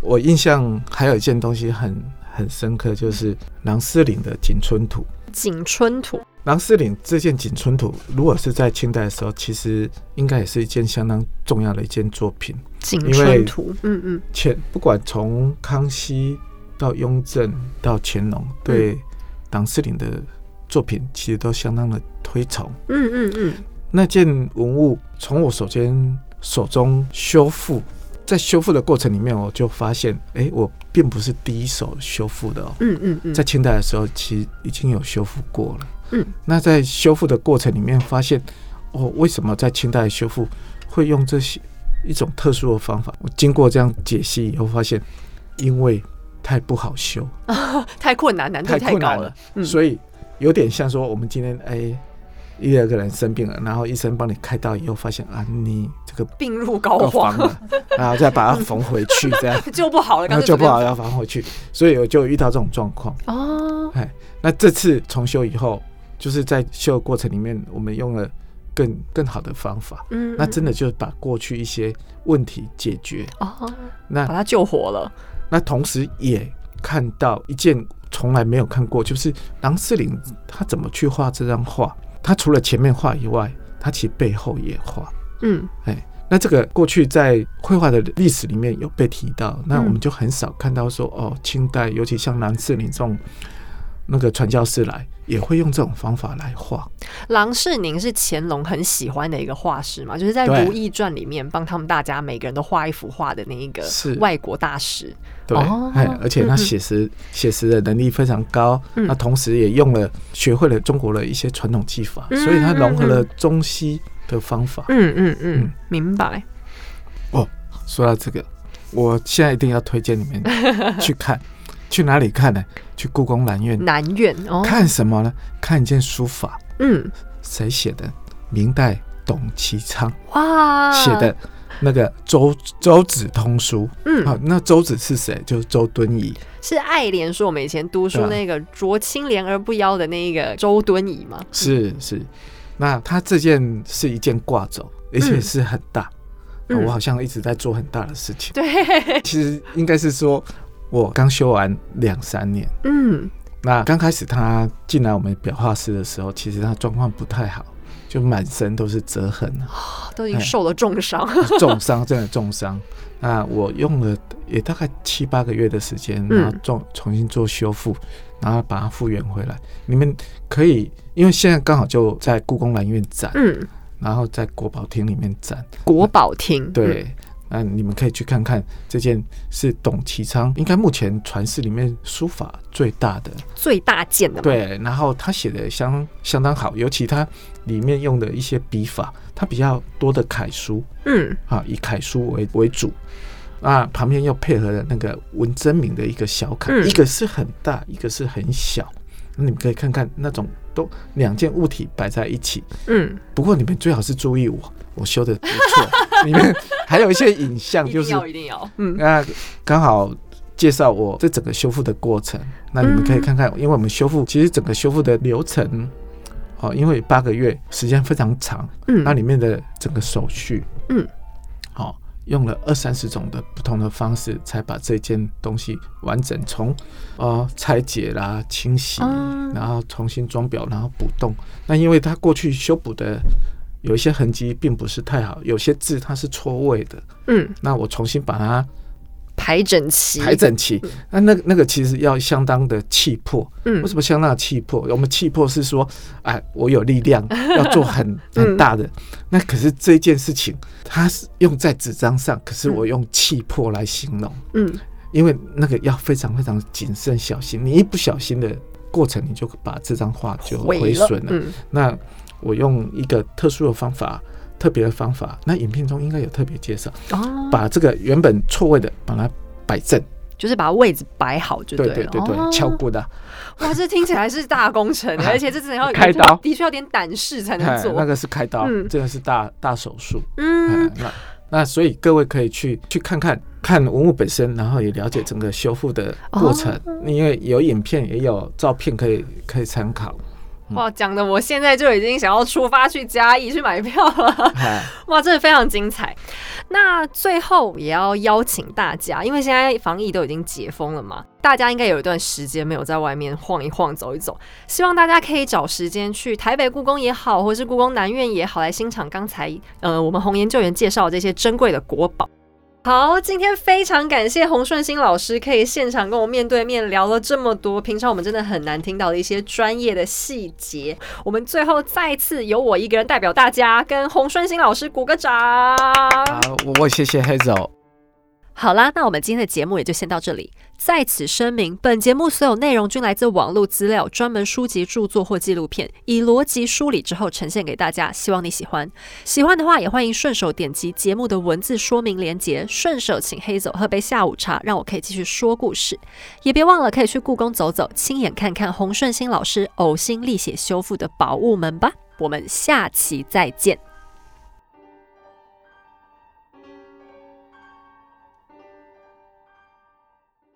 我印象还有一件东西很很深刻，就是郎世岭的景春图。景春图，郎世岭这件景春图，如果是在清代的时候，其实应该也是一件相当重要的一件作品。景春图，嗯嗯，前不管从康熙到雍正到乾隆，对郎世岭的作品其实都相当的推崇。嗯嗯嗯，那件文物从我首先手中修复，在修复的过程里面，我就发现，哎，我并不是第一手修复的哦。嗯嗯嗯，在清代的时候，其实已经有修复过了。嗯，那在修复的过程里面，发现哦，为什么在清代修复会用这些一种特殊的方法？我经过这样解析以后，发现因为太不好修，(laughs) 太困难，难度太高了，所以有点像说，我们今天哎，一二个人生病了，然后医生帮你开刀以后，发现啊，你这个病入膏肓了，(laughs) 然后再把它缝回去，这样 (laughs) 就不好了，那就不好要缝回去，所以我就遇到这种状况哦。哎，那这次重修以后。就是在修的过程里面，我们用了更更好的方法，嗯，那真的就把过去一些问题解决哦，那把它救活了。那同时也看到一件从来没有看过，就是郎世林他怎么去画这张画。他除了前面画以外，他其实背后也画。嗯，哎，那这个过去在绘画的历史里面有被提到，那我们就很少看到说哦，清代尤其像南次林这种。那个传教士来也会用这种方法来画。郎世宁是乾隆很喜欢的一个画师嘛，就是在《如懿传》里面帮他们大家每个人都画一幅画的那一个外国大师。对，哎，而且他写实写实的能力非常高，那同时也用了学会了中国的一些传统技法，所以他融合了中西的方法。嗯嗯嗯，明白。哦，说到这个，我现在一定要推荐你们去看。(laughs) 去哪里看呢？去故宫南院。南院哦，看什么呢？看一件书法。嗯，谁写的？明代董其昌哇写的那个《周周子通书》。嗯，好，那周子是谁？就是周敦颐。是爱莲说我们以前读书那个“濯清涟而不妖”的那一个周敦颐吗？是是，那他这件是一件挂轴，而且是很大。我好像一直在做很大的事情。对，(laughs) 其实应该是说。我刚修完两三年，嗯，那刚开始他进来我们裱画室的时候，其实他状况不太好，就满身都是折痕都已经受了重伤，(laughs) 重伤真的重伤。那我用了也大概七八个月的时间，然后重重新做修复，然后把它复原回来。你们可以，因为现在刚好就在故宫南院展，嗯，然后在国宝厅里面展，国宝厅对。那你们可以去看看这件是董其昌，应该目前传世里面书法最大的、最大件的。对，然后他写的相相当好，尤其他里面用的一些笔法，他比较多的楷书，嗯，啊，以楷书为为主，啊，旁边又配合了那个文征明的一个小楷，一个是很大，一个是很小。那你们可以看看那种都两件物体摆在一起，嗯，不过你们最好是注意我。我修的不错，(laughs) 里面还有一些影像，就是一定要，嗯，那刚好介绍我这整个修复的过程，那你们可以看看，因为我们修复其实整个修复的流程，哦，因为八个月时间非常长，嗯，那里面的整个手续，嗯，好，用了二三十种的不同的方式，才把这件东西完整从哦拆解啦、清洗，然后重新装裱，然后补洞。那因为它过去修补的。有一些痕迹并不是太好，有些字它是错位的。嗯，那我重新把它排整齐，排整齐。那那那个其实要相当的气魄。嗯，为什么相当的气魄？我们气魄是说，哎，我有力量 (laughs) 要做很很大的。那可是这件事情，它是用在纸张上，可是我用气魄来形容。嗯，因为那个要非常非常谨慎小心，你一不小心的过程，你就把这张画就毁损了。嗯，那。我用一个特殊的方法，特别的方法，那影片中应该有特别介绍。哦，把这个原本错位的，把它摆正，就是把位置摆好就对了。对对对对，敲过的。哇，这听起来是大工程，(laughs) 而且这真的要开刀，的确要点胆识才能做。那个是开刀，真的是大大手术。嗯，那那所以各位可以去去看看看文物本身，然后也了解整个修复的过程，因为有影片也有照片可以可以参考。哇，讲的我现在就已经想要出发去嘉义去买票了。(laughs) (laughs) 哇，真的非常精彩。那最后也要邀请大家，因为现在防疫都已经解封了嘛，大家应该有一段时间没有在外面晃一晃、走一走。希望大家可以找时间去台北故宫也好，或是故宫南院也好，来欣赏刚才呃我们红颜救援介绍这些珍贵的国宝。好，今天非常感谢洪顺兴老师可以现场跟我面对面聊了这么多，平常我们真的很难听到的一些专业的细节。我们最后再次由我一个人代表大家跟洪顺兴老师鼓个掌。好，我谢谢黑总。好啦，那我们今天的节目也就先到这里。在此声明，本节目所有内容均来自网络资料、专门书籍著作或纪录片，以逻辑梳理之后呈现给大家，希望你喜欢。喜欢的话，也欢迎顺手点击节目的文字说明连结，顺手请黑走喝杯下午茶，让我可以继续说故事。也别忘了可以去故宫走走，亲眼看看洪顺兴老师呕心沥血修复的宝物们吧。我们下期再见。